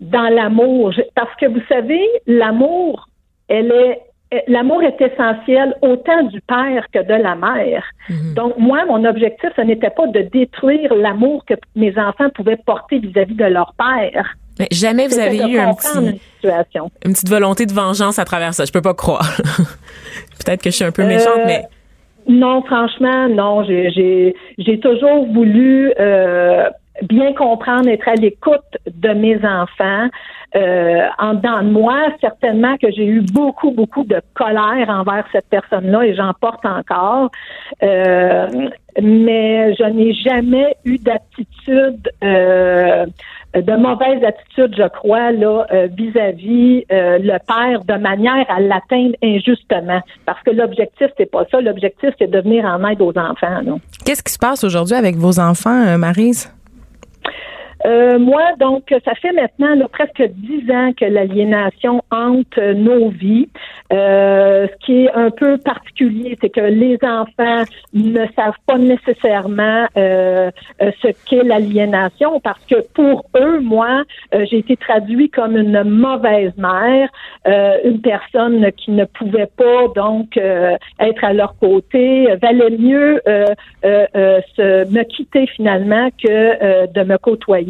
dans l'amour. Parce que vous savez, l'amour, elle est l'amour est essentiel autant du père que de la mère. Mhm. Donc, moi, mon objectif, ce n'était pas de détruire l'amour que mes enfants pouvaient porter vis-à-vis de leur père. Mais jamais vous avez eu un petit, une, petite volonté de vengeance à travers ça. Je peux pas croire. Peut-être que je suis un peu méchante, mais euh, non, franchement, non. J'ai toujours voulu euh, bien comprendre, être à l'écoute de mes enfants. Euh, en dedans de moi, certainement que j'ai eu beaucoup, beaucoup de colère envers cette personne-là et j'en porte encore. Euh, mais je n'ai jamais eu d'attitude, euh, de mauvaise attitude, je crois, là, euh, vis-à-vis euh, le père, de manière à l'atteindre injustement. Parce que l'objectif, c'est pas ça. L'objectif, c'est de venir en aide aux enfants. Qu'est-ce qui se passe aujourd'hui avec vos enfants, Marise? Euh, moi, donc, ça fait maintenant presque dix ans que l'aliénation hante nos vies. Euh, ce qui est un peu particulier, c'est que les enfants ne savent pas nécessairement euh, ce qu'est l'aliénation parce que pour eux, moi, j'ai été traduit comme une mauvaise mère, une personne qui ne pouvait pas donc être à leur côté, valait mieux se, me quitter finalement que de me côtoyer.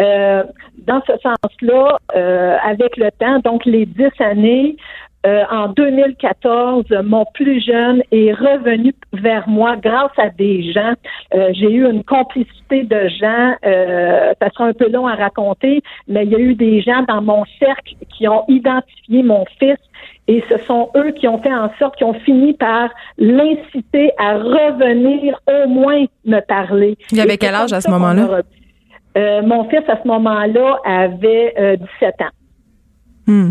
Euh, dans ce sens-là, euh, avec le temps, donc les dix années, euh, en 2014, mon plus jeune est revenu vers moi grâce à des gens. J'ai eu une complicité de gens. ça sera un peu long à raconter, mais il y a eu des gens dans mon cercle qui ont identifié mon fils et ce sont eux qui ont fait en sorte, qui ont fini par l'inciter à revenir au moins me parler. Il avait quel âge à ce moment-là? Euh, mon fils, à ce moment-là, avait 17 euh, ans. Hmm.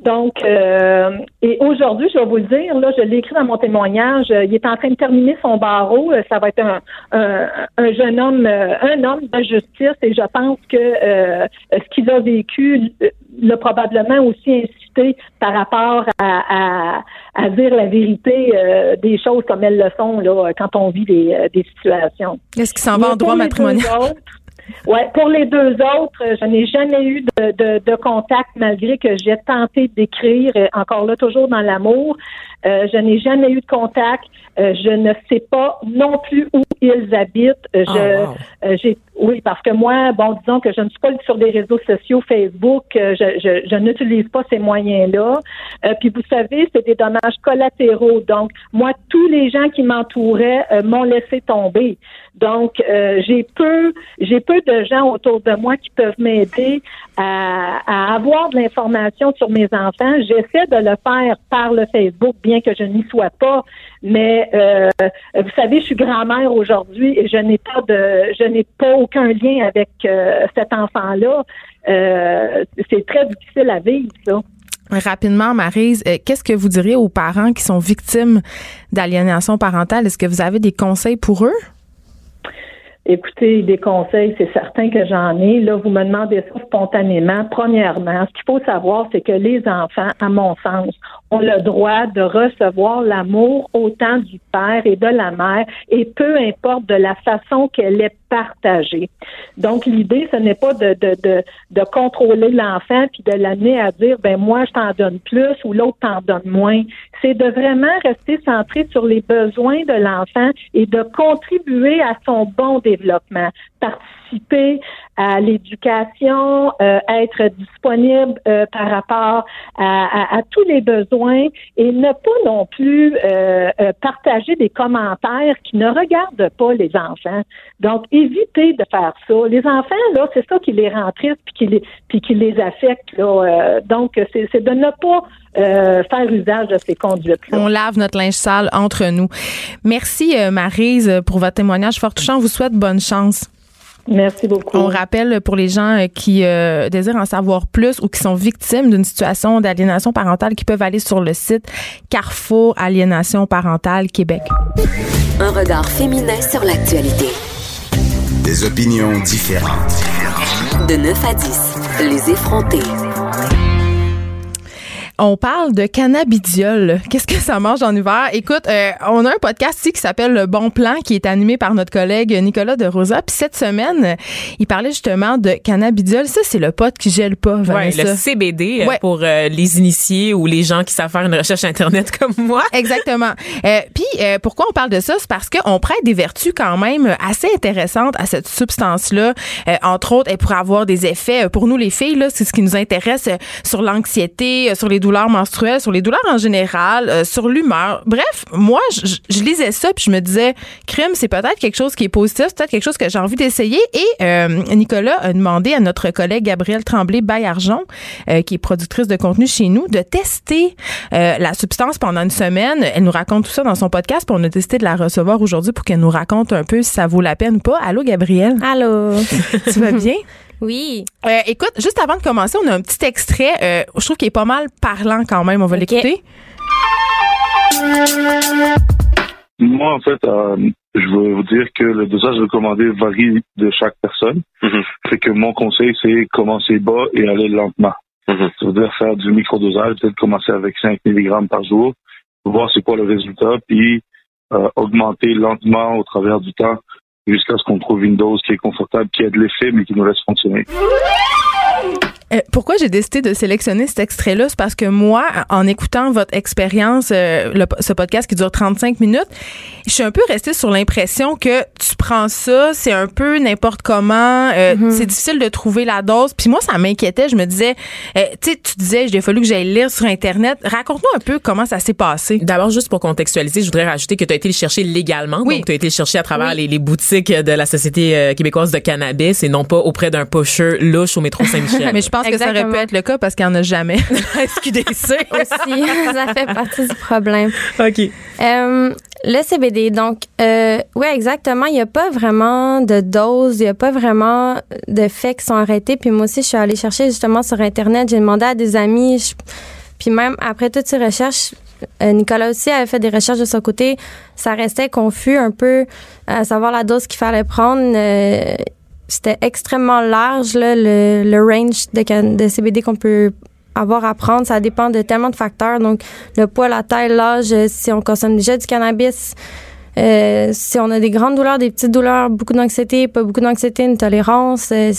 Donc, euh, et aujourd'hui, je vais vous le dire, là, je l'ai écrit dans mon témoignage, il est en train de terminer son barreau. Ça va être un, un, jeune homme, un homme de justice, et je pense que ce qu'il a vécu l'a probablement aussi hésiter par rapport à, à, à dire la vérité euh, des choses comme elles le sont là, quand on vit des, euh, des situations. Est-ce qu'il s'en va en droit matrimonial? Ouais, pour les deux autres, euh, je n'ai jamais eu de, de, de contact malgré que j'ai tenté d'écrire, euh, encore là, toujours dans l'amour. Euh, je n'ai jamais eu de contact. Euh, je ne sais pas non plus où ils habitent. Euh, je, Oh, wow. euh, j'ai, oui, parce que moi, bon, disons que je ne suis pas sur les réseaux sociaux, Facebook. je, je, je n'utilise pas ces moyens-là. Euh, puis vous savez, c'est des dommages collatéraux. Donc, moi, tous les gens qui m'entouraient euh, m'ont laissé tomber. Donc, euh, j'ai peu, j'ai peu de gens autour de moi qui peuvent m'aider à, à avoir de l'information sur mes enfants. J'essaie de le faire par le Facebook, bien que je n'y sois pas. Mais euh, vous savez, je suis grand-mère aujourd'hui et je n'ai pas de, je n'ai pas aucun lien avec euh, cet enfant-là. Euh, c'est très difficile à vivre, ça. Rapidement, Marise, euh, qu'est-ce que vous diriez aux parents qui sont victimes d'aliénation parentale? Est-ce que vous avez des conseils pour eux? Écoutez, des conseils, c'est certain que j'en ai. Là, vous me demandez ça spontanément. Premièrement, ce qu'il faut savoir, c'est que les enfants, à mon sens, ont le droit de recevoir l'amour autant du père et de la mère, et peu importe de la façon qu'elle est partagée. Donc, l'idée, ce n'est pas de, de, de, de contrôler l'enfant puis de l'amener à dire, ben moi, je t'en donne plus ou l'autre t'en donne moins. C'est de vraiment rester centré sur les besoins de l'enfant et de contribuer à son bon développement. Participer à l'éducation, euh, être disponible euh, par rapport à, tous les besoins et ne pas non plus euh, partager des commentaires qui ne regardent pas les enfants. Donc, évitez de faire ça. Les enfants, là, c'est ça qui les rend tristes puis qui les, puis qui les affecte. Là. Donc, c'est de ne pas faire usage de ces conduites-là. On lave notre linge sale entre nous. Merci, Marise, pour votre témoignage fort touchant. On vous souhaite bonne chance. Merci beaucoup. On rappelle pour les gens euh, qui euh, désirent en savoir plus ou qui sont victimes d'une situation d'aliénation parentale qui peuvent aller sur le site Carrefour Aliénation Parentale Québec. Un regard féminin sur l'actualité. Des opinions différentes. De 9 à 10, les effrontés. On parle de cannabidiol. Qu'est-ce que ça mange en hiver? Écoute, euh, on a un podcast ici qui s'appelle Le Bon Plan qui est animé par notre collègue Nicolas de Rosa. Puis cette semaine, il parlait justement de cannabidiol. Ça, c'est le pot qui gèle pas, Ouais, Vanessa. le CBD euh, Ouais. pour euh, les initiés ou les gens qui savent faire une recherche internet comme moi. Exactement. Euh, Puis euh, pourquoi on parle de ça, c'est parce qu'on prête des vertus quand même assez intéressantes à cette substance-là. Euh, entre autres, elle pourrait avoir des effets pour nous les filles là, c'est ce qui nous intéresse sur l'anxiété, sur les douleurs menstruelles, sur les douleurs en général, euh, sur l'humeur. Bref, moi, je, je- lisais ça puis je me disais, crime, c'est peut-être quelque chose qui est positif, c'est peut-être quelque chose que j'ai envie d'essayer. Et euh, Nicolas a demandé à notre collègue Gabrielle Tremblay Baillargeon, euh, qui est productrice de contenu chez nous, de tester euh, la substance pendant une semaine. Elle nous raconte tout ça dans son podcast. Puis on a décidé de la recevoir aujourd'hui pour qu'elle nous raconte un peu si ça vaut la peine ou pas. Allô, Gabrielle? Allô? tu vas bien? Oui. Euh, écoute, juste avant de commencer, on a un petit extrait. euh, je trouve qu'il est pas mal parlant quand même. On va Ok. l'écouter. Moi, en fait, euh, je veux vous dire que le dosage recommandé varie de chaque personne. Fait que mon conseil, c'est commencer bas et aller lentement. Ça veut dire faire du microdosage, peut-être commencer avec 5 mg par jour, voir c'est quoi le résultat, puis euh, augmenter lentement au travers du temps jusqu'à ce qu'on trouve une dose qui est confortable, qui a de l'effet, mais qui nous laisse fonctionner. Euh, pourquoi j'ai décidé de sélectionner cet extrait-là? C'est parce que moi, en écoutant votre expérience, euh, ce podcast qui dure 35 minutes, je suis un peu restée sur l'impression que tu prends ça, c'est un peu n'importe comment, euh, c'est difficile de trouver la dose. Puis moi, ça m'inquiétait. Je me disais, tu sais, tu disais, il a fallu que j'aille lire sur Internet. Raconte-nous un peu comment ça s'est passé. D'abord, juste pour contextualiser, je voudrais rajouter que tu as été le chercher légalement. Oui. Donc, tu as été le chercher à travers Oui. les, les boutiques de la Société québécoise de cannabis et non pas auprès d'un pusher louche au métro Saint-Michel. Mais je pense que ça aurait pu être le cas parce qu'il n'y en a jamais. SQDC. Aussi, ça fait partie du problème. OK. Euh, le CBD, donc, euh, oui, exactement. Il n'y a pas vraiment de dose, il n'y a pas vraiment de faits qui sont arrêtés. Puis moi aussi, je suis allée chercher justement sur Internet. J'ai demandé à des amis. je- puis même après toutes ces recherches, euh, Nicolas aussi avait fait des recherches de son côté. Ça restait confus un peu à savoir la dose qu'il fallait prendre. Euh, C'était extrêmement large, là, le, le range de, de CBD qu'on peut avoir à prendre. Ça dépend de tellement de facteurs. Donc, le poids, la taille, l'âge, euh, si on consomme déjà du cannabis, euh, si on a des grandes douleurs, des petites douleurs, beaucoup d'anxiété, pas beaucoup d'anxiété, une tolérance. euh,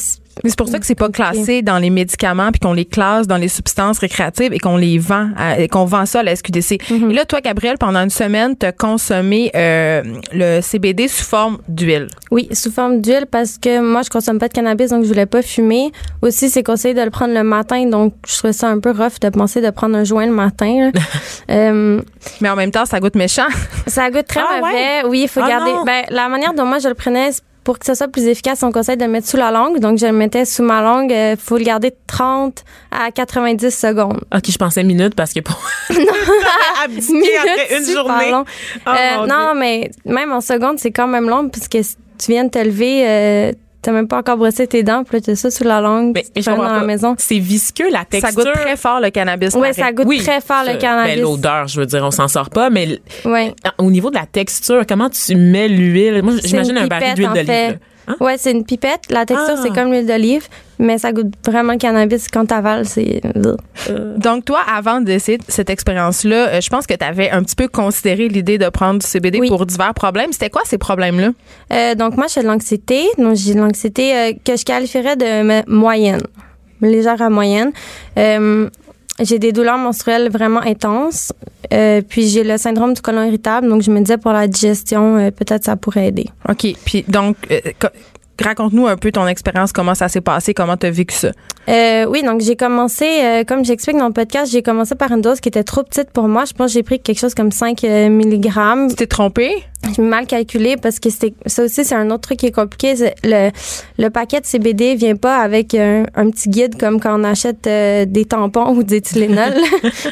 Mais c'est pour ça que c'est pas classé dans les médicaments puis qu'on les classe dans les substances récréatives et qu'on les vend à- et qu'on vend ça à la SQDC. Mhm. Et là, toi, Gabrielle, pendant une semaine, tu as consommé euh, le CBD sous forme d'huile. Oui, sous forme d'huile parce que moi, je consomme pas de cannabis, donc je voulais pas fumer. Aussi, c'est conseillé de le prendre le matin, donc je trouvais ça un peu rough de penser de prendre un joint le matin. Euh, Mais en même temps, ça goûte méchant. ça goûte très Ah, mauvais. Oui, il faut Ah, garder. Ben, la manière dont moi je le prenais, c'est pour que ce soit plus efficace, on conseille de le mettre sous la langue. Donc, je le mettais sous ma langue. Il faut le garder 30 à 90 secondes. Ok, je pensais minutes parce que pour abdiquer après une journée. long. Oh, Euh, non, mais même en secondes, c'est quand même long parce que si tu viens de te lever, euh, t'as même pas encore brossé tes dents, puis là, t'as ça sous la langue, Mais, mais je dans la maison. C'est visqueux, la texture. Ça goûte très fort le cannabis. Ouais, ça goûte Oui, très fort le cannabis. ben, l'odeur, je veux dire, on s'en sort pas, mais ouais. au niveau de la texture, comment tu mets l'huile? Moi, j'imagine un baril d'huile d'olive. Hein? Ouais, c'est une pipette. La texture, Ah. c'est comme l'huile d'olive, mais ça goûte vraiment le cannabis. Quand t'avales, c'est... Donc, toi, avant d'essayer cette expérience-là, euh, je pense que tu avais un petit peu considéré l'idée de prendre du CBD Oui. pour divers problèmes. C'était quoi ces problèmes-là? Euh, donc moi, j'ai de l'anxiété. Donc j'ai de l'anxiété euh, que je qualifierais de moyenne, légère à moyenne. Euh, j'ai des douleurs menstruelles vraiment intenses. Euh, puis j'ai le syndrome du côlon irritable. Donc je me disais pour la digestion, euh, peut-être ça pourrait aider. OK. Puis, donc, euh, co- raconte-nous un peu ton expérience, comment ça s'est passé, comment tu as vécu ça? Euh, oui, donc j'ai commencé, euh, comme j'explique dans le podcast, j'ai commencé par une dose qui était trop petite pour moi. Je pense que j'ai pris quelque chose comme 5 euh, milligrammes. Tu t'es trompé? Mal calculé parce que c'était ça aussi c'est un autre truc qui est compliqué c'est le le paquet de CBD vient pas avec un, un petit guide comme quand on achète euh, des tampons ou des Tylenol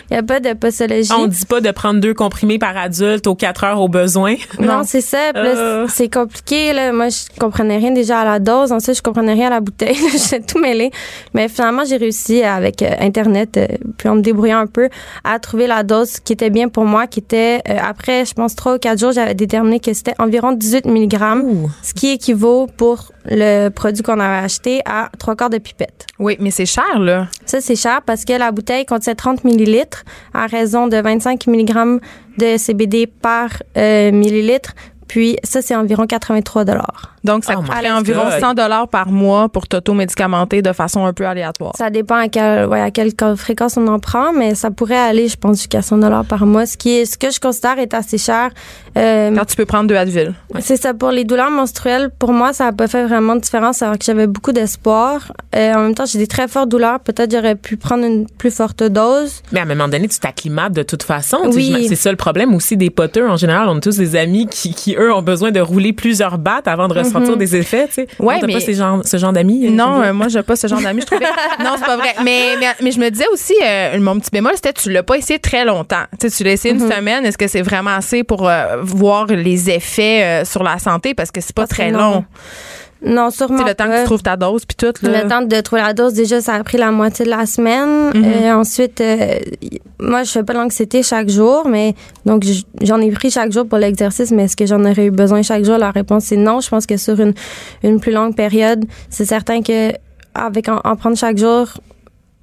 il y a pas de posologie On dit pas de prendre deux comprimés par adulte aux 4 heures au besoin. non, c'est ça. Euh. c'est c'est compliqué. Là. Moi, je comprenais rien déjà à la dose. Ensuite, je comprenais rien à la bouteille. J'étais tout mêlé. Mais finalement, j'ai réussi avec euh, Internet, puis en me débrouillant un peu, à trouver la dose qui était bien pour moi, qui était, après, je pense, trois ou quatre jours, j'avais déterminé que c'était environ 18 mg, ce qui équivaut pour le produit qu'on avait acheté à trois quarts de pipette. Oui, mais c'est cher, là. Ça, c'est cher parce que la bouteille contient 30 millilitres à raison de 25 mg de CBD par euh, millilitre. Puis ça, c'est environ 83 Donc, ça Oh environ God. 100 dollars par mois pour t'auto-médicamenter de façon un peu aléatoire. Ça dépend à quelle, ouais, à quelle fréquence on en prend, mais ça pourrait aller, je pense, jusqu'à 100 par mois, ce qui est, ce que je considère est assez cher. Euh, Quand tu peux prendre deux Advil. C'est ça pour les douleurs menstruelles. Pour moi, ça n'a pas fait vraiment de différence alors que j'avais beaucoup d'espoir. Euh, en même temps, j'ai des très fortes douleurs. Peut-être j'aurais pu prendre une plus forte dose. Mais à un moment donné, tu t'acclimates de toute façon. Oui. C'est ça le problème aussi des poteux. En général, on a tous des amis qui, qui eux, ont besoin de rouler plusieurs battes avant de ressentir des effets. Tu sais. Mhm. Ouais, mais- pas ces genres- ce genre d'amis? euh, Non, euh, moi, j'ai pas ce genre d'amis, je trouvais. non, c'est pas vrai. Mais, mais, mais je me disais aussi, euh, mon petit bémol, c'était que tu l'as pas essayé très longtemps. Tu sais, tu l'as essayé Mhm. une semaine. Est-ce que c'est vraiment assez pour euh, voir les effets sur la santé? Parce que c'est pas que très non. long. Non, sûrement le temps que tu trouves ta dose, puis tout. Là. Le temps de trouver la dose, déjà, ça a pris la moitié de la semaine. Mhm. Euh, ensuite, euh, moi, je fais pas l'anxiété chaque jour, mais donc j'en ai pris chaque jour pour l'exercice, mais est-ce que j'en aurais eu besoin chaque jour? La réponse est non. Je pense que sur une, une plus longue période, c'est certain que avec en, en prendre chaque jour,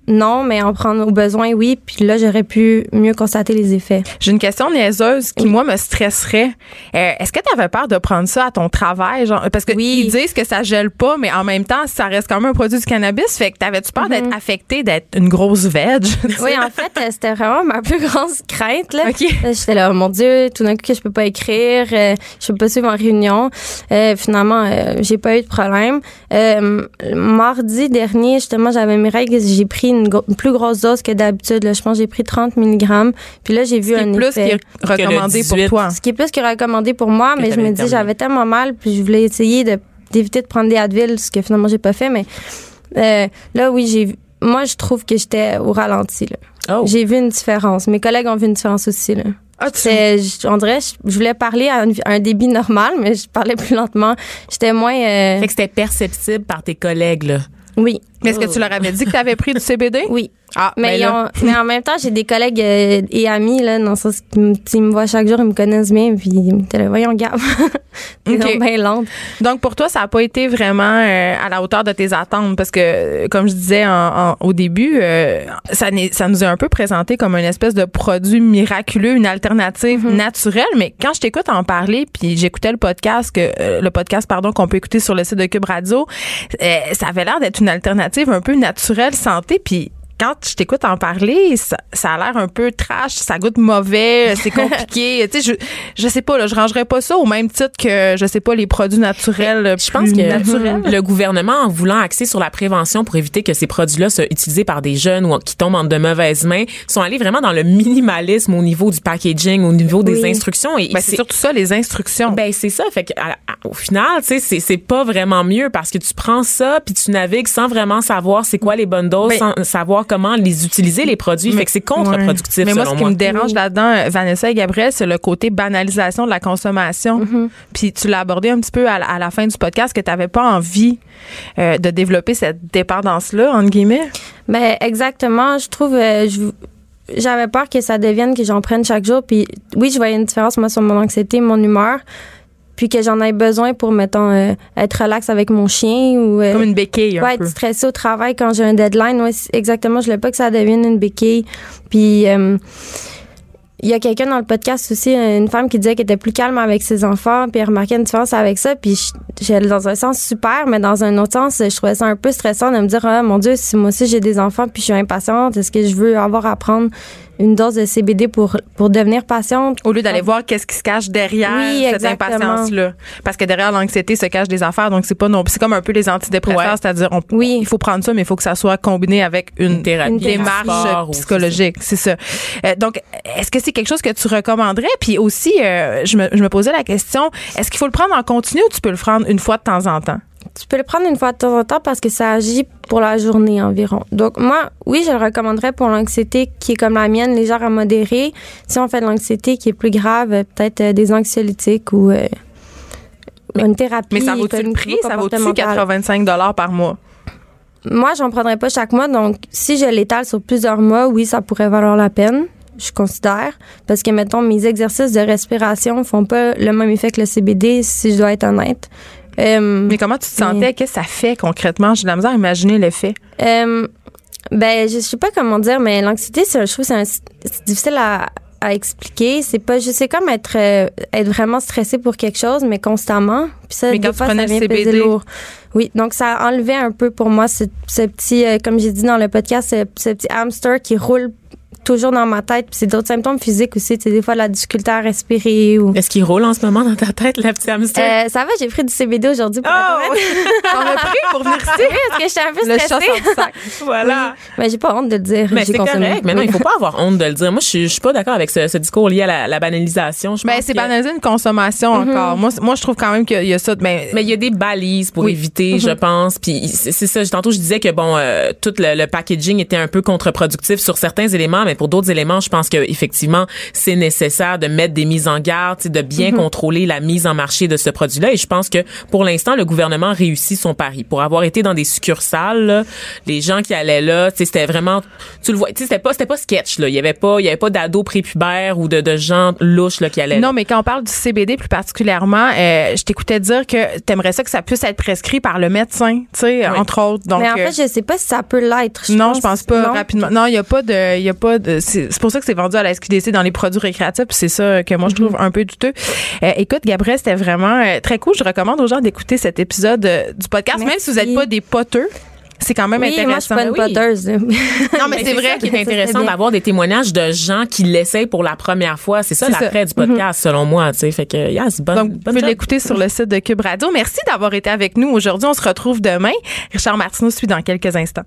non, mais en prendre au besoin, oui. Puis là, j'aurais pu mieux constater les effets. J'ai une question niaiseuse qui, moi, me stresserait. Euh, Est-ce que tu avais peur de prendre ça à ton travail? Genre, parce que Oui. ils disent que ça gèle pas, mais en même temps, ça reste quand même un produit du cannabis. Fait que t'avais-tu peur d'être affecté, d'être une grosse veg? Oui, en fait, euh, c'était vraiment ma plus grande crainte. Là. OK. Euh, J'étais là, oh mon Dieu, tout d'un coup que je peux pas écrire, euh, je peux pas suivre en réunion. Euh, finalement, euh, j'ai pas eu de problème. Euh, mardi dernier, justement, j'avais mes règles, j'ai pris une, plus grosse dose que d'habitude. là. Je pense que j'ai pris 30 mg. Puis là, j'ai vu Ce qui un est plus effet. qui est recommandé pour 18. toi. Ce qui est plus que recommandé pour moi, Que mais je me dis, j'avais tellement mal, puis je voulais essayer de d'éviter de prendre des Advil, ce que finalement j'ai pas fait, mais euh, là oui, j'ai moi je trouve que j'étais au ralenti là. Oh. J'ai vu une différence. Mes collègues ont vu une différence aussi là. Ah, tu- je- on dirait, je, je voulais parler à un, à un débit normal, mais je parlais plus lentement. J'étais moins. euh, Fait que c'était perceptible par tes collègues, là. Oui, Mais est-ce que tu leur avais dit que tu avais pris du CBD? Oui. Ah, Mais, ben ils ont- mais en même temps, j'ai des collègues euh, et amis, là, dans le sens qu'ils me- ils me voient chaque jour, ils me connaissent bien, puis ils me disent, voyons, Gab, t'es Ok. donc bien. Donc pour toi, ça n'a pas été vraiment euh, à la hauteur de tes attentes? Parce que, euh, comme je disais en- en- au début, euh, ça, ça nous est un peu présenté comme une espèce de produit miraculeux, une alternative naturelle. Mais quand je t'écoute en parler, puis j'écoutais le podcast que euh, le podcast pardon qu'on peut écouter sur le site de Cube Radio, euh, ça avait l'air d'être une alternative un peu naturelle santé, puis quand je t'écoute en parler, ça, ça a l'air un peu trash, ça goûte mauvais, c'est compliqué. tu sais, je, je sais pas, là, je rangerais pas ça au même titre que, je sais pas, les produits naturels. Je pense que naturels. le gouvernement, en voulant axer sur la prévention pour éviter que ces produits-là soient utilisés par des jeunes ou qui tombent en de mauvaises mains, sont allés vraiment dans le minimalisme au niveau du packaging, au niveau des instructions. Et Ben, c'est surtout ça, les instructions. Ben c'est ça, fait que à- au final, tu sais, c'est c'est pas vraiment mieux parce que tu prends ça puis tu navigues sans vraiment savoir c'est quoi les bonnes doses, Ben- sans savoir comment les utiliser les produits, fait que c'est contre-productif Mais moi, selon ce qui moi. me dérange là-dedans, euh, Vanessa et Gabriel, c'est le côté banalisation de la consommation. Mm-hmm. Puis tu l'as abordé un petit peu à, la- à la fin du podcast que tu n'avais pas envie euh, de développer cette dépendance-là, entre guillemets. Ben exactement, je trouve euh, je- j'avais peur que ça devienne que j'en prenne chaque jour puis oui, je voyais une différence moi sur mon anxiété, mon humeur, puis que j'en ai besoin pour mettons euh, être relax avec mon chien ou euh, Comme une béquille, un pas peu. être stressée au travail quand j'ai un deadline. Ouais, exactement, je voulais pas que ça devienne une béquille. Puis euh, il y a quelqu'un dans le podcast aussi, une femme qui disait qu'elle était plus calme avec ses enfants, puis elle remarquait une différence avec ça. Puis j'allais dans un sens super, mais dans un autre sens, je trouvais ça un peu stressant de me dire, ah mon Dieu, si moi aussi j'ai des enfants, puis je suis impatiente, est-ce que je veux avoir à prendre une dose de CBD pour pour devenir patiente Au lieu d'aller voir qu'est-ce qui se cache derrière Oui, cette impatience-là. Parce que derrière l'anxiété se cachent des affaires. Donc, c'est pas non C'est comme un peu les antidépresseurs, Ouais. c'est-à-dire, on- Oui. il faut prendre ça, mais il faut que ça soit combiné avec une, Une thérapie, Une démarche sport psychologique. C'est ça. Euh, donc, est-ce que c'est quelque chose que tu recommanderais? Puis aussi, euh, je, me, je me posais la question, est-ce qu'il faut le prendre en continu ou tu peux le prendre une fois de temps en temps? Tu peux le prendre une fois de temps en temps parce que ça agit pour la journée environ. Donc moi, oui, je le recommanderais pour l'anxiété qui est comme la mienne, légère à modérée. Si on fait de l'anxiété qui est plus grave, peut-être euh, des anxiolytiques ou euh, une thérapie. Mais ça vaut-tu le prix? Ça vaut-tu cognitivo-comportementale. 85 par mois? Moi, j'en prendrais pas chaque mois. Donc, si je l'étale sur plusieurs mois, oui, ça pourrait valoir la peine. Je considère. Parce que, mettons, mes exercices de respiration font pas le même effet que le CBD, si je dois être honnête. Mais comment tu te sentais? Qu'est-ce que ça fait concrètement? J'ai de la misère à imaginer l'effet. Ben, je sais pas comment dire, mais l'anxiété, c'est- je trouve que c'est difficile à, à expliquer. C'est pas, sais comme être, euh, être vraiment stressé pour quelque chose, mais constamment. Puis ça, Mais quand tu fois, prenais ça le vient peser CBD. lourd. Oui, donc ça a enlevé un peu pour moi ce, ce petit, euh, comme j'ai dit dans le podcast, ce, ce petit hamster qui roule toujours dans ma tête. Puis c'est d'autres symptômes physiques aussi. Tu sais, des fois, la difficulté à respirer ou. Est-ce qu'il roule en ce moment dans ta tête, la petite hamster? Euh, ça va, j'ai pris du CBD aujourd'hui pour Oh! T'en as pris pour venir ici? Oui, parce que j'étais un peu Le chat stressée. sans sac. voilà. Mais j'ai pas honte de le dire. Mais J'ai c'est consommé. correct. Mais non, Oui. il faut pas avoir honte de le dire. Moi, je suis, je suis pas d'accord avec ce, ce discours lié à la, la banalisation. Je Ben, c'est que- banaliser une consommation encore. Moi, moi, je trouve quand même qu'il y a ça. Ben, Mais il y a des balises pour Oui. éviter, je pense. Puis c'est c'est ça. Tantôt, je disais que bon, euh, tout le, le packaging était un peu contre-productif sur certains éléments, mais pour d'autres éléments, je pense que effectivement, c'est nécessaire de mettre des mises en garde, tu sais, de bien contrôler la mise en marché de ce produit-là. Et je pense que pour l'instant, le gouvernement réussit son pari. Pour avoir été dans des succursales, là, les gens qui allaient là, tu sais, c'était vraiment, tu le vois, tu sais, c'était pas, c'était pas sketch là. Il y avait pas, il y avait pas d'ados prépubères ou de, de gens louches là qui allaient. là. Non, mais quand on parle du CBD plus particulièrement, euh, je t'écoutais dire que t'aimerais ça que ça puisse être prescrit par le médecin, tu sais, Oui. entre autres. Donc, mais en euh, fait, je sais pas si ça peut l'être. non, je pense pas non. rapidement. Non, il y a pas de, il y a pas de. C'est c'est pour ça que c'est vendu à la SQDC dans les produits récréatifs. C'est ça que moi je trouve un peu douteux. Euh, écoute, Gabriel, c'était vraiment euh, très cool. Je recommande aux gens d'écouter cet épisode euh, du podcast, même si vous n'êtes pas des poteux. C'est quand même Oui, moi, je suis intéressant. pas une Oui. poteuse. Non, mais c'est vrai ça qui est intéressant d'avoir des témoignages de gens qui l'essayent pour la première fois. C'est ça l'après du podcast, selon moi. Tu sais, fait que yes, bonne, Donc, vous bonne pouvez job. l'écouter sur le site de Cube Radio. Merci d'avoir été avec nous aujourd'hui. On se retrouve demain. Richard Martineau suit dans quelques instants.